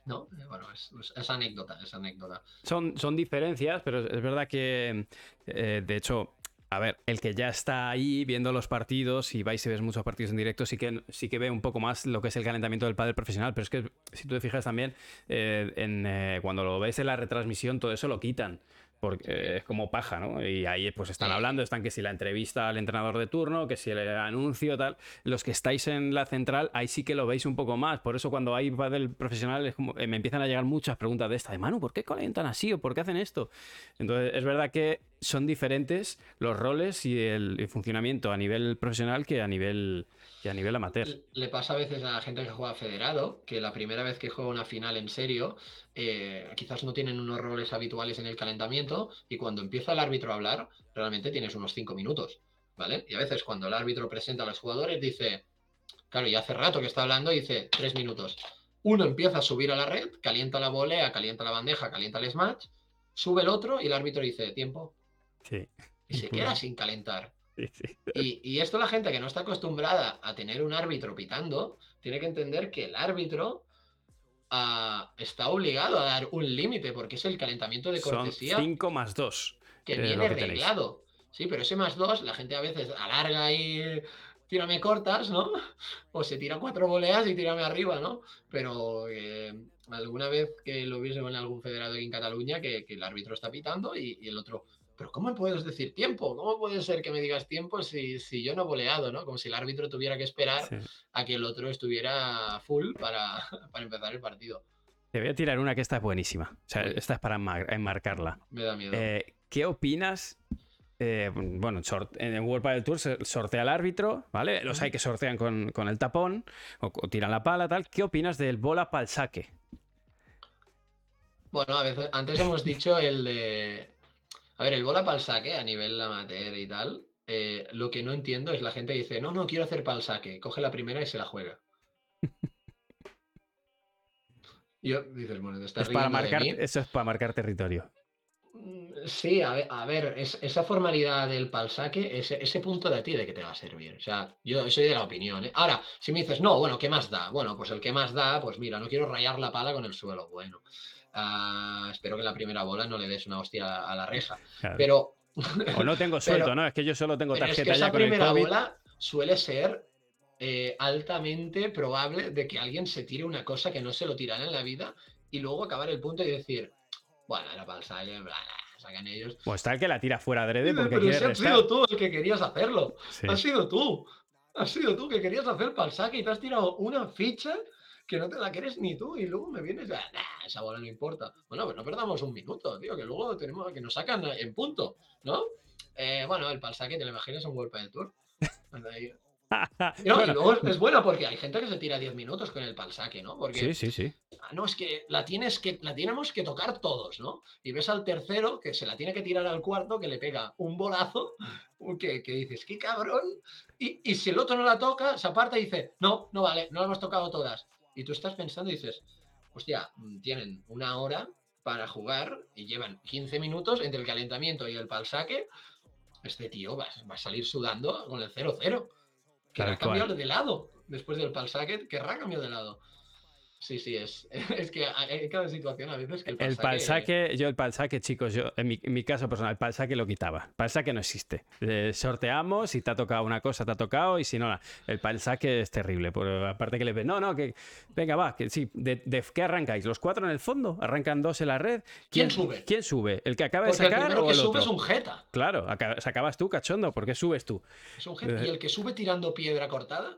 ¿no? Eh, bueno, es, anécdota, es anécdota. Son, son diferencias, pero es verdad que, eh, de hecho, a ver, el que ya está ahí viendo los partidos y vais y ves muchos partidos en directo, sí que, sí que ve un poco más lo que es el calentamiento del padre profesional, pero es que si tú te fijas también, eh, en, cuando lo ves en la retransmisión, todo eso lo quitan porque es como paja, ¿no? Y ahí pues están hablando, están que si la entrevista al entrenador de turno, que si el anuncio, tal. Los que estáis en la central, ahí sí que lo veis un poco más. Por eso cuando hay del profesional es como, eh, me empiezan a llegar muchas preguntas de esta, de Manu, ¿por qué calientan así o por qué hacen esto? Entonces es verdad que son diferentes los roles y el funcionamiento a nivel profesional que a nivel a nivel amateur. Le pasa a veces a la gente que juega federado, que la primera vez que juega una final en serio, eh, quizás no tienen unos roles habituales en el calentamiento y cuando empieza el árbitro a hablar, realmente tienes unos cinco minutos, ¿vale? Y a veces cuando el árbitro presenta a los jugadores dice, claro, ya hace rato que está hablando, dice tres minutos. Uno empieza a subir a la red, calienta la volea, calienta la bandeja, calienta el smash, sube el otro y el árbitro dice, tiempo. Sí. Y se queda sin calentar. Y, esto la gente que no está acostumbrada a tener un árbitro pitando, tiene que entender que el árbitro ah, está obligado a dar un límite porque es el calentamiento de cortesía. Son 5 más 2. Que viene reglado. Sí, pero ese más 2, la gente a veces alarga y tírame cortas, ¿no? (laughs) O se tira cuatro voleas y tírame arriba, ¿no? Pero eh, alguna vez que lo viese en algún federado en Cataluña, que, el árbitro está pitando y, el otro, pero ¿cómo me puedes decir tiempo? ¿Cómo puede ser que me digas tiempo si, si yo no he voleado, ¿no? Como si el árbitro tuviera que esperar a que el otro estuviera full para, (laughs) para, empezar el partido. Te voy a tirar una que está buenísima. O sea, esta es para enmarcarla. Me da miedo. Eh, ¿Qué opinas eh, bueno, en el World Padel Tour se sortea el árbitro, ¿vale? Los hay que sortean con, el tapón o, tiran la pala, tal. ¿Qué opinas del bola pal saque? Bueno, a veces, antes hemos dicho el de. A ver, el bola pal saque a nivel amateur y tal. Eh, lo que no entiendo es la gente dice, no, no, quiero hacer pal saque. Coge la primera y se la juega. Yo, dices, bueno, te estás para marcar, Eso es para marcar territorio. Sí, a ver, esa formalidad del palsaque, ese, ese punto de ti de que te va a servir. O sea, yo soy de la opinión. ¿eh? Ahora, si me dices, no, bueno, ¿qué más da? Bueno, pues el que más da, pues mira, no quiero rayar la pala con el suelo. Bueno, espero que en la primera bola no le des una hostia a, la reja. Pero. O no tengo (laughs) suelto, ¿no? Es que yo solo tengo tarjeta es que esa primera bola suele ser eh, altamente probable de que alguien se tire una cosa que no se lo tiran en la vida y luego acabar el punto y decir, bueno, era palsaque, bla, sacan ellos. Pues está el que la tira fuera adrede porque Pero si has sido tú el que querías hacerlo. Has sido tú. Has sido tú que querías hacer palsaque y te has tirado una ficha que no te la quieres ni tú y luego me vienes a, esa bola no importa. Bueno, pues no perdamos un minuto, tío, que luego tenemos que nos sacan en punto, ¿no? Eh, bueno, el palsaque, ¿te lo imaginas un golpe del tour? (laughs) No, y luego es bueno porque hay gente que se tira 10 minutos con el palsaque, ¿no? Porque, sí, sí, sí. Ah, no, es que la tienes que, la tenemos que tocar todos, ¿no? Y ves al tercero que se la tiene que tirar al cuarto, que le pega un bolazo, que, que dices, qué cabrón. Y, y, si el otro no la toca, se aparta y dice, no, no vale, no la hemos tocado todas. Y tú estás pensando y dices, hostia, mm, tienen una hora para jugar y llevan 15 minutos entre el calentamiento y el palsaque. Este tío va, va a salir sudando con el 0-0. Querrá cambiar de lado. Después del palsaque, querrá cambiar de lado. Sí, sí, es, (laughs) es que hay cada situación a veces que el palsaque... El palsaque, yo el palsaque, chicos, yo en mi, en mi caso personal, el palsaque lo quitaba. El palsaque no existe. Eh, sorteamos, si te ha tocado una cosa, te ha tocado, y si no, el palsaque es terrible. Por, aparte que le ves, no, no, que venga, va, que sí, de, qué arrancáis? ¿Los cuatro en el fondo? ¿Arrancan dos en la red? ¿Quién, sube? ¿Quién sube? ¿El que acaba de sacar el o el que sube es un jeta. Claro, acabas tú, cachondo, ¿por qué subes tú? Es un jeta. ¿Y el que sube tirando piedra cortada?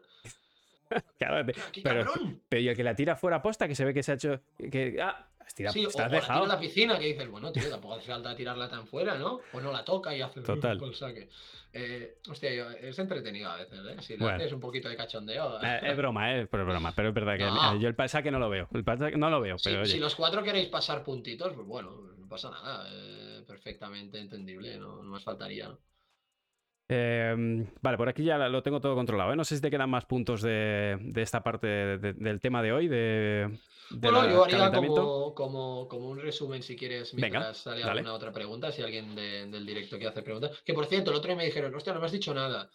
(laughs) Claro, pero, pero, y el que la tira fuera posta, que se ve que se ha hecho. Que, ah, estás sí, estás o, dejado. la piscina, que dices, bueno, tío, tampoco hace falta tirarla tan fuera, ¿no? O no la toca y hace Total. el saque. Eh, hostia, es entretenido a veces, ¿eh? Si le haces un poquito de cachondeo. Eh, es (laughs) broma, ¿eh? Pero es broma, pero es verdad que yo el pasaje no lo veo. El pasaje no lo veo, pero Si los cuatro queréis pasar puntitos, pues bueno, no pasa nada. Eh, perfectamente entendible, no, no más faltaría, ¿no? Em, vale, por aquí ya lo tengo todo controlado. ¿eh? No sé si te quedan más puntos de, esta parte del tema de hoy. De, bueno, yo haría como, como, como, un resumen si quieres, mientras sale alguna otra pregunta, si alguien del directo quiere hacer preguntas. Que por cierto, el otro día me dijeron, hostia, no me has dicho nada.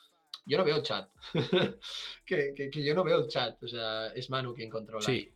Yo no veo chat. (laughs) que, que, yo no veo el chat. O sea, es Manu quien controla. Sí.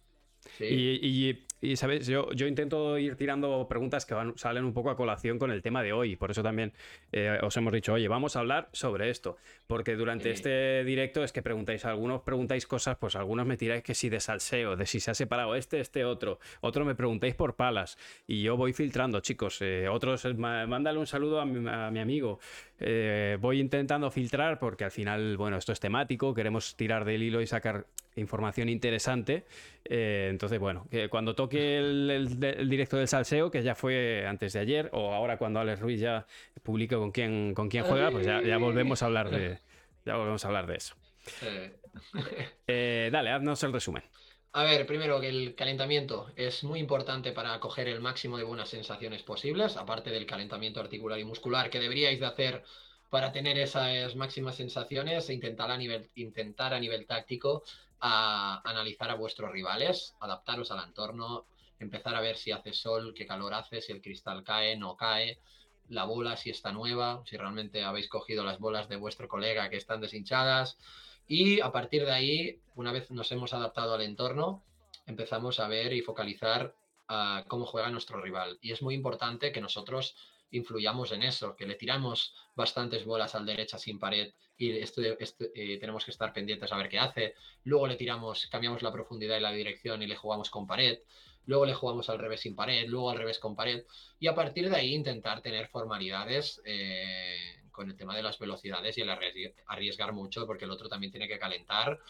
Y, y, ¿sabes? Yo, yo intento ir tirando preguntas que van, salen un poco a colación con el tema de hoy. Por eso también eh, os hemos dicho, oye, vamos a hablar sobre esto. Porque durante este directo es que preguntáis, algunos preguntáis cosas, pues algunos me tiráis que si de salseo, de si se ha separado este, este otro. Otro me preguntáis por palas. Y yo voy filtrando, chicos. Eh, otros, mándale un saludo a mi, a mi amigo. Eh, voy intentando filtrar porque al final, bueno, esto es temático, queremos tirar del hilo y sacar información interesante. Eh, entonces, bueno, que cuando toque el, directo del salseo, que ya fue antes de ayer, o ahora cuando Alex Ruiz ya publique con quién, con quién juega, pues ya, volvemos a hablar de, ya volvemos a hablar de eso. Eh, dale, haznos el resumen. A ver, primero que el calentamiento es muy importante para coger el máximo de buenas sensaciones posibles, aparte del calentamiento articular y muscular que deberíais de hacer para tener esas máximas sensaciones e intentar a nivel, intentar a nivel táctico a analizar a vuestros rivales, adaptaros al entorno, empezar a ver si hace sol, qué calor hace, si el cristal cae, no cae, la bola si está nueva, si realmente habéis cogido las bolas de vuestro colega que están deshinchadas, y a partir de ahí, una vez nos hemos adaptado al entorno, empezamos a ver y focalizar a cómo juega nuestro rival. Y es muy importante que nosotros influyamos en eso, que le tiramos bastantes bolas al derecha sin pared y eh, tenemos que estar pendientes a ver qué hace. Luego le tiramos, cambiamos la profundidad y la dirección y le jugamos con pared. Luego le jugamos al revés sin pared, luego al revés con pared. Y a partir de ahí intentar tener formalidades eh, con el tema de las velocidades y el arriesgar mucho, porque el otro también tiene que calentar,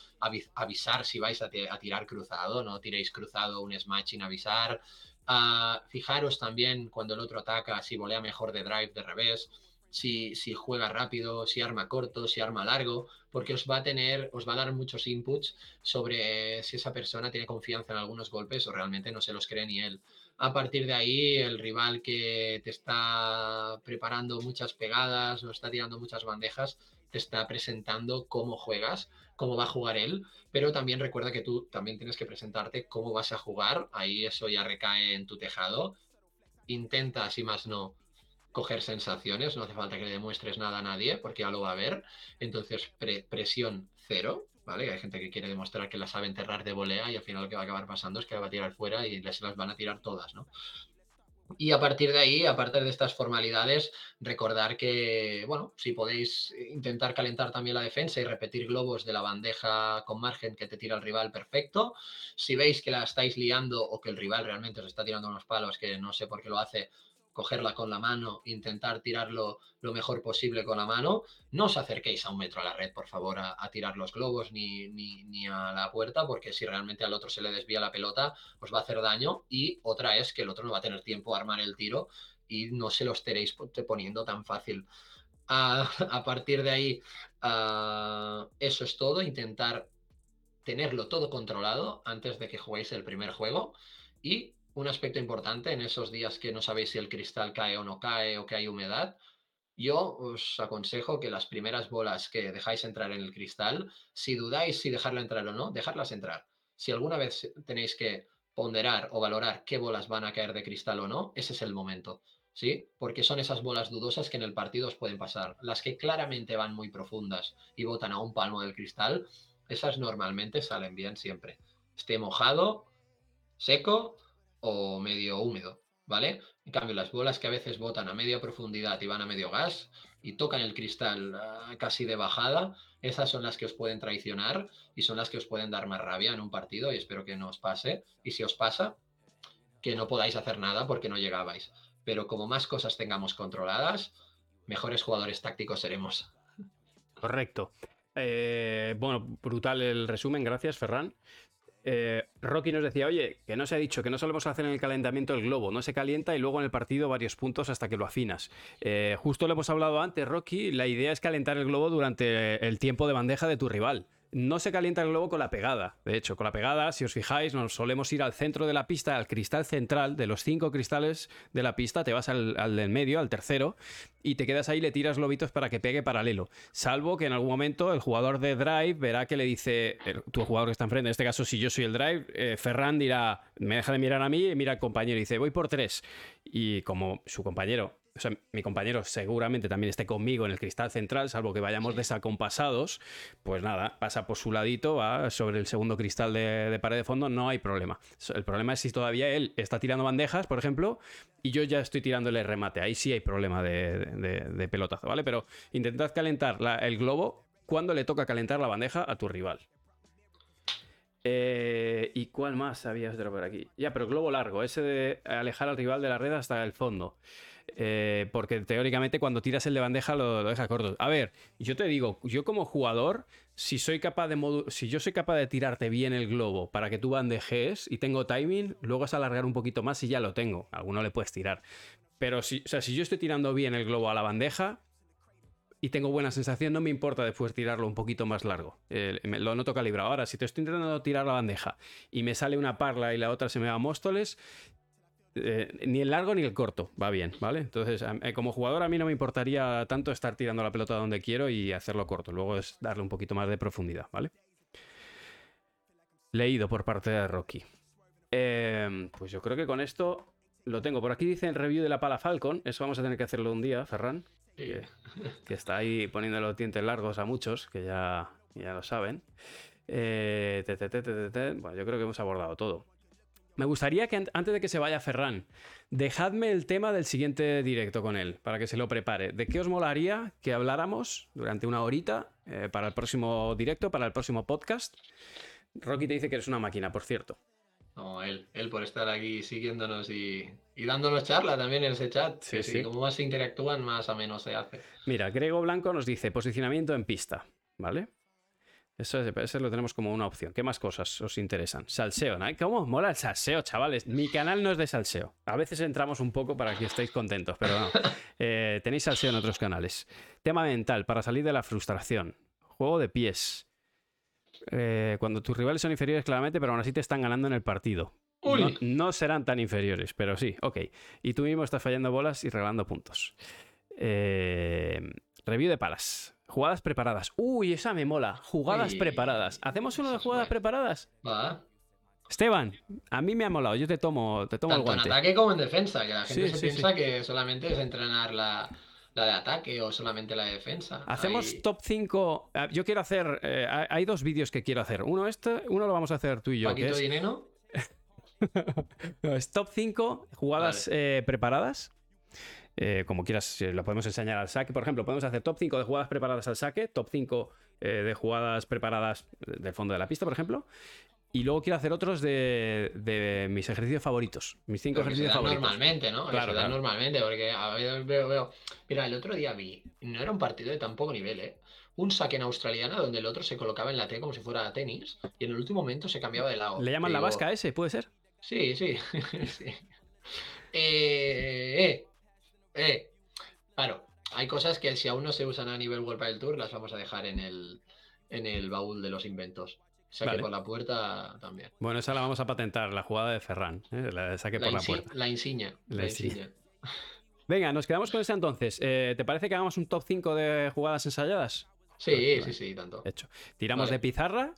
avisar si vais a, tirar cruzado, no tiréis cruzado un smash sin avisar. Ah, fijaros también cuando el otro ataca, si volea mejor de drive, de revés, si, si juega rápido, si arma corto, si arma largo, porque os va a tener, os va a dar muchos inputs sobre si esa persona tiene confianza en algunos golpes o realmente no se los cree ni él. A partir de ahí, el rival que te está preparando muchas pegadas o está tirando muchas bandejas, te está presentando cómo juegas, cómo va a jugar él, pero también recuerda que tú también tienes que presentarte cómo vas a jugar, ahí eso ya recae en tu tejado. Intenta, si más no, coger sensaciones, no hace falta que le demuestres nada a nadie, porque ya lo va a ver. Entonces, presión cero, ¿vale? Hay gente que quiere demostrar que la sabe enterrar de volea y al final lo que va a acabar pasando es que la va a tirar fuera y se las van a tirar todas, ¿no? Y a partir de ahí, aparte de estas formalidades, recordar que, bueno, si podéis intentar calentar también la defensa y repetir globos de la bandeja con margen que te tira el rival, perfecto. Si veis que la estáis liando o que el rival realmente os está tirando unos palos que no sé por qué lo hace, cogerla con la mano, intentar tirarlo lo mejor posible con la mano. No os acerquéis a un metro a la red, por favor, a, tirar los globos ni, ni, a la puerta, porque si realmente al otro se le desvía la pelota, os va a hacer daño. Y otra es que el otro no va a tener tiempo a armar el tiro y no se lo estaréis poniendo tan fácil. A, (laughs) partir de ahí, eso es todo. Intentar tenerlo todo controlado antes de que juguéis el primer juego. Y un aspecto importante en esos días que no sabéis si el cristal cae o no cae o que hay humedad, yo os aconsejo que las primeras bolas que dejáis entrar en el cristal, si dudáis si dejarla entrar o no, dejarlas entrar. Si alguna vez tenéis que ponderar o valorar qué bolas van a caer de cristal o no, ese es el momento. ¿Sí? Porque son esas bolas dudosas que en el partido os pueden pasar. Las que claramente van muy profundas y botan a un palmo del cristal, esas normalmente salen bien siempre. Esté mojado, seco o medio húmedo, ¿vale? En cambio, las bolas que a veces botan a media profundidad y van a medio gas y tocan el cristal ah, casi de bajada, esas son las que os pueden traicionar y son las que os pueden dar más rabia en un partido y espero que no os pase. Y si os pasa, que no podáis hacer nada porque no llegabais. Pero como más cosas tengamos controladas, mejores jugadores tácticos seremos. Correcto. Eh, bueno, brutal el resumen, gracias, Ferran. Eh, Rocky nos decía, oye, que no se ha dicho que no solemos hacer en el calentamiento el globo, no se calienta y luego en el partido varios puntos hasta que lo afinas. Eh, justo lo hemos hablado antes, Rocky, la idea es calentar el globo durante el tiempo de bandeja de tu rival no se calienta el globo con la pegada. De hecho, con la pegada, si os fijáis, nos solemos ir al centro de la pista, al cristal central. De los cinco cristales de la pista, te vas al, del medio, al tercero, y te quedas ahí y le tiras globitos para que pegue paralelo. Salvo que en algún momento el jugador de drive verá que le dice, tu jugador que está enfrente, en este caso, si yo soy el drive, eh, Ferran dirá, me deja de mirar a mí y mira al compañero y dice, voy por tres. Y como su compañero o sea, mi compañero seguramente también esté conmigo en el cristal central, salvo que vayamos desacompasados, pues nada, pasa por su ladito, va sobre el segundo cristal de, pared de fondo, no hay problema. El problema es si todavía él está tirando bandejas, por ejemplo, y yo ya estoy tirándole remate. Ahí sí hay problema de, pelotazo, ¿vale? Pero intentad calentar el globo cuando le toca calentar la bandeja a tu rival. Eh, ¿Y cuál más habías de por aquí? Ya, pero globo largo, ese de alejar al rival de la red hasta el fondo. Eh, porque teóricamente cuando tiras el de bandeja lo, deja corto. A ver, yo te digo, yo como jugador, si soy capaz de si yo soy capaz de tirarte bien el globo para que tú bandejes y tengo timing, luego es alargar un poquito más y ya lo tengo. Alguno le puedes tirar. Pero si, o sea, si yo estoy tirando bien el globo a la bandeja, y tengo buena sensación, no me importa después tirarlo un poquito más largo. lo noto calibrado. Ahora, si te estoy intentando tirar la bandeja y me sale una parla y la otra se me va a Móstoles, eh, ni el largo ni el corto va bien, ¿vale? Entonces, eh, como jugador a mí no me importaría tanto estar tirando la pelota donde quiero y hacerlo corto. Luego es darle un poquito más de profundidad, ¿vale? Leído por parte de Rocky. Em, pues yo creo que con esto lo tengo. Por aquí dice el review de la pala Falcon. Eso vamos a tener que hacerlo un día, Ferran. Que, está ahí poniendo los dientes largos a muchos, que ya, ya lo saben. Eh, te, te, te. Bueno, yo creo que hemos abordado todo. Me gustaría que an- antes de que se vaya Ferran, dejadme el tema del siguiente directo con él, para que se lo prepare. ¿De qué os molaría que habláramos durante una horita eh, para el próximo directo, para el próximo podcast? Rocky te dice que eres una máquina, por cierto. No, él, él por estar aquí siguiéndonos y, y dándonos charla también en ese chat. Sí, que sí. Como más se interactúan, más a menos se hace. Mira, Grego Blanco nos dice posicionamiento en pista, ¿vale? Eso, es- eso lo tenemos como una opción. ¿Qué más cosas os interesan? Salseo, ¿no? ¿Cómo mola el salseo, chavales? Mi canal no es de salseo. A veces entramos un poco para que estéis contentos, pero no. (laughs) Eh, tenéis salseo en otros canales. Tema mental, para salir de la frustración. Juego de pies. Eh, cuando tus rivales son inferiores claramente, pero aún así te están ganando en el partido. No, no serán tan inferiores, pero sí, ok. Y tú mismo estás fallando bolas y regalando puntos. Eh, review de palas. Jugadas preparadas. Uy, esa me mola. Jugadas preparadas. ¿Hacemos uno de jugadas preparadas? Va. Esteban, a mí me ha molado. Yo te tomo, te tomo el Tanto en guante. ataque como en defensa, que la gente Sí, se sí, piensa que solamente es entrenar la, la de ataque o solamente la de defensa. Hacemos Ahí- top 5. eh, Yo quiero hacer. eh, hay- dos vídeos que quiero hacer. Uno este, uno lo vamos a hacer tú y yo. Que Paquito es, Dinero. (laughs) no, es top 5 jugadas eh, preparadas. Eh, como quieras, lo podemos enseñar al saque. Por ejemplo, podemos hacer top 5 de jugadas preparadas al saque, top 5 eh, de jugadas preparadas del fondo de la pista, por ejemplo. Y luego quiero hacer otros de, de mis ejercicios favoritos. Mis 5 Pero que se ejercicios dan favoritos. normalmente, ¿no? Claro, se dan claro. normalmente, porque a ver, veo, veo. Mira, el otro día vi, no era un partido de tan poco nivel, ¿eh? Un saque en australiana donde el otro se colocaba en la T como si fuera tenis y en el último momento se cambiaba de lado. ¿Le llaman la digo, vasca ese? ¿Puede ser? Sí, sí. (laughs) sí. Eh, eh, eh. Claro, hay cosas que si aún no se usan a nivel World del Tour las vamos a dejar en el, en el baúl de los inventos. Saque Vale. por la puerta también. Bueno, esa la vamos a patentar, la jugada de Ferran. ¿eh? La de saque La, por la puerta. la insignia. La La, insignia. insignia. (laughs) Venga, nos quedamos con esa entonces. Eh, ¿Te parece que hagamos un top 5 de jugadas ensayadas? Sí, Vale. sí, sí, tanto. Hecho. Tiramos de pizarra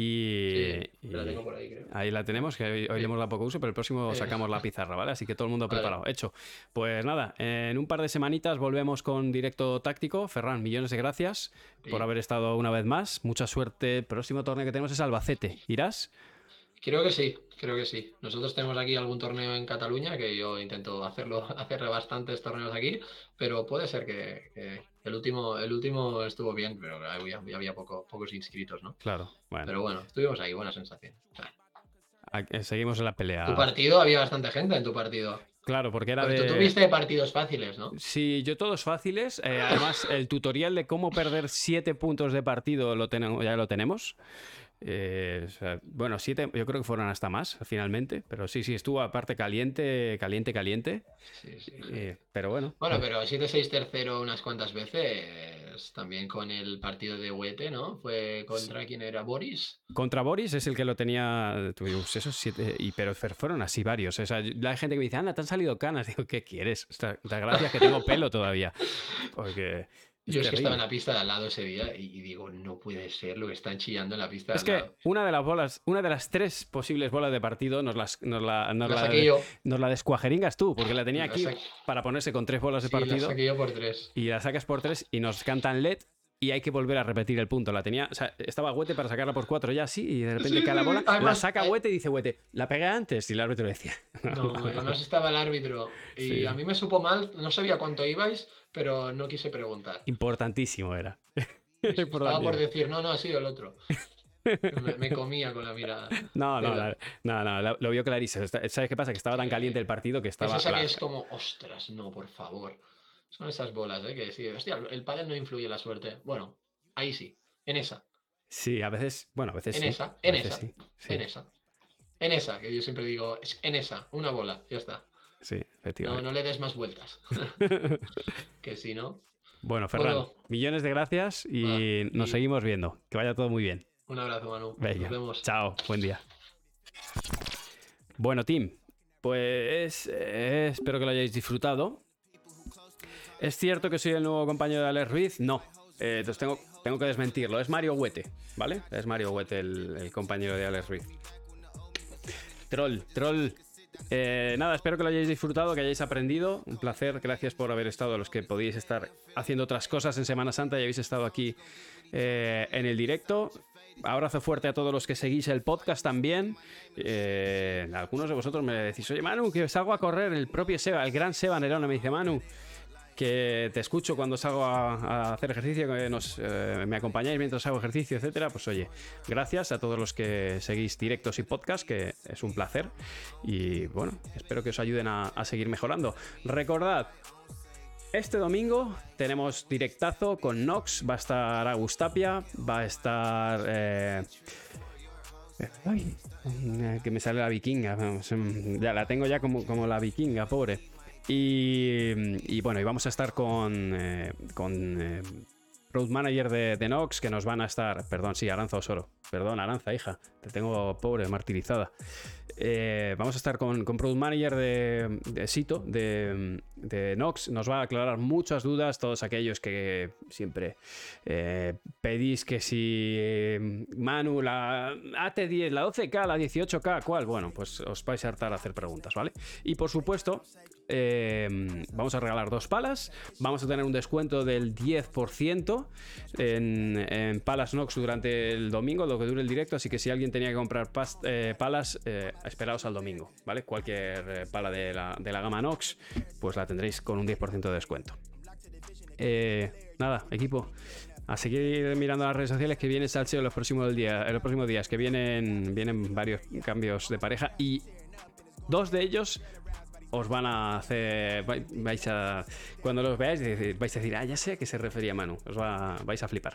y. Sí, la tengo por ahí, creo. Ahí la tenemos, que hoy, hoy le Sí. hemos dado poco uso, pero el próximo Eh. sacamos la pizarra, ¿vale? Así que todo el mundo Vale. preparado. Hecho. Pues nada, en un par de semanitas volvemos con directo táctico. Ferran, millones de gracias Sí. por haber estado una vez más. Mucha suerte. El próximo torneo que tenemos es Albacete. ¿Irás? Creo que sí, creo que sí. Nosotros tenemos aquí algún torneo en Cataluña, que yo intento hacerlo, (laughs) hacer bastantes torneos aquí, pero puede ser que, que el último, el último estuvo bien, pero había, había poco, pocos inscritos, ¿no? Claro. Bueno, Pero bueno, estuvimos ahí, buena sensación. Aquí- seguimos en la pelea. Tu partido había bastante gente en tu partido. Claro, porque era Porque de. tú tuviste partidos fáciles, ¿no? Sí, yo todos fáciles. eh, además, el tutorial de cómo perder 7 puntos de partido lo tenemos, ya lo tenemos. Eh, o sea, bueno, 7, yo creo que fueron hasta más finalmente. Pero sí, sí, estuvo aparte caliente, caliente, caliente. Sí, sí. eh, pero bueno. Bueno, pero 7-6 tercero unas cuantas veces, también con el partido de Huete, ¿no? Fue contra quién era Boris. Contra Boris es el que lo tenía. tú dices, esos siete. Y, pero fueron así varios. O sea, la gente que me dice, anda, te han salido canas. (laughs) Digo, ¿qué quieres? O sea, La gracia es que tengo pelo todavía. Porque. Es Yo es que estaba en la pista de al lado ese día y, digo, no puede ser lo que están chillando en la pista de Es al que lado. una de las bolas, una de las tres posibles bolas de partido nos, las, nos la, nos La la- saqué yo. nos la descuajeringas tú, porque la tenía aquí para ponerse con tres bolas de Sí, la partido saqué yo por tres. y la sacas por tres y nos cantan LED y hay que volver a repetir el punto. La tenía, o sea, estaba Huete para sacarla por cuatro ya así y de repente Sí, cae la sí, bola, sí. la saca Huete y dice Huete, la pegué antes y el árbitro decía. (laughs) No, además estaba el árbitro. Y Sí. a mí me supo mal, no sabía cuánto ibais, pero no quise preguntar. Importantísimo era. (laughs) Estaba por decir, no, no, ha sido el otro. (laughs) Me, me comía con la mirada. No, no, Era. no, no, lo, lo vio clarísimo. ¿Sabes qué pasa? Que estaba tan caliente el partido que estaba... Es esa la- que es como, ostras, no, por favor. Son esas bolas, ¿eh? Que sí, hostia, el pádel no influye en la suerte. Bueno, ahí sí, en esa, Sí, a veces, bueno, a veces En sí. esa, en veces esa, sí, sí, en esa. En esa, que yo siempre digo, es en esa, una bola, ya está. sí, No, efectivamente. no le des más vueltas. (laughs) que si no, Bueno, Ferran, Bueno. millones de gracias y nos y- seguimos viendo. Que vaya todo muy bien. un abrazo, Manu. Venga, Nos vemos. chao, buen día. Bueno, Tim, pues eh, espero que lo hayáis disfrutado. ¿Es cierto que soy el nuevo compañero de Alex Ruiz? No. Eh, entonces tengo, tengo que desmentirlo. Es Mario Huete, ¿vale? Es Mario Huete el, compañero de Alex Ruiz. Troll, troll. Eh, nada, espero que lo hayáis disfrutado, que hayáis aprendido. Un placer, gracias por haber estado, los que podíais estar haciendo otras cosas en Semana Santa y habéis estado aquí eh, en el directo. abrazo fuerte a todos los que seguís el podcast también. Eh, algunos de vosotros me decís, oye Manu, que salgo a correr. El propio Seba, el gran Seba Nerón me dice, Manu, que te escucho cuando salgo a, hacer ejercicio, que nos, eh, me acompañáis mientras hago ejercicio, etcétera. Pues oye, gracias a todos los que seguís directos y podcast, que es un placer. Y bueno, espero que os ayuden a, seguir mejorando. Recordad, este domingo tenemos directazo con Nox, va a estar Agustapia, va a estar... Eh, ay, que me sale la vikinga, ya la tengo ya como, como la vikinga, pobre. Y, bueno, y vamos a estar con, eh, con eh, Road Manager de, Nox que nos van a estar. Perdón, sí, Aranza Osoro. Perdón, Aranza, hija. Te tengo pobre, martirizada. Eh, vamos a estar con, con Product Manager de, de Sito, de, de, Nox. Nos va a aclarar muchas dudas, todos aquellos que siempre eh, pedís que si eh, Manu, la AT10, la 12K, la 18K, ¿cuál? Bueno, pues os vais a hartar a hacer preguntas, ¿vale? Y por supuesto, vamos a regalar dos palas. Vamos a tener un descuento del 10% en, en, palas Nox durante el domingo, lo que dure el directo. Así que si alguien tenía que comprar palas, esperaos al domingo, ¿vale? Cualquier eh, pala de la, gama Nox, pues la tendréis con un 10% de descuento. Eh, nada, equipo. A seguir mirando las redes sociales que viene Salseo en los próximos días, los próximos días que vienen, vienen varios cambios de pareja y dos de ellos os van a hacer. Vais a. Cuando los veáis, vais a decir, ah, ya sé a qué se refería Manu. Os vais a flipar.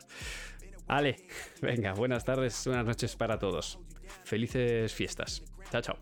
Ale, venga, buenas tardes, buenas noches para todos. Felices fiestas. Chao, chao.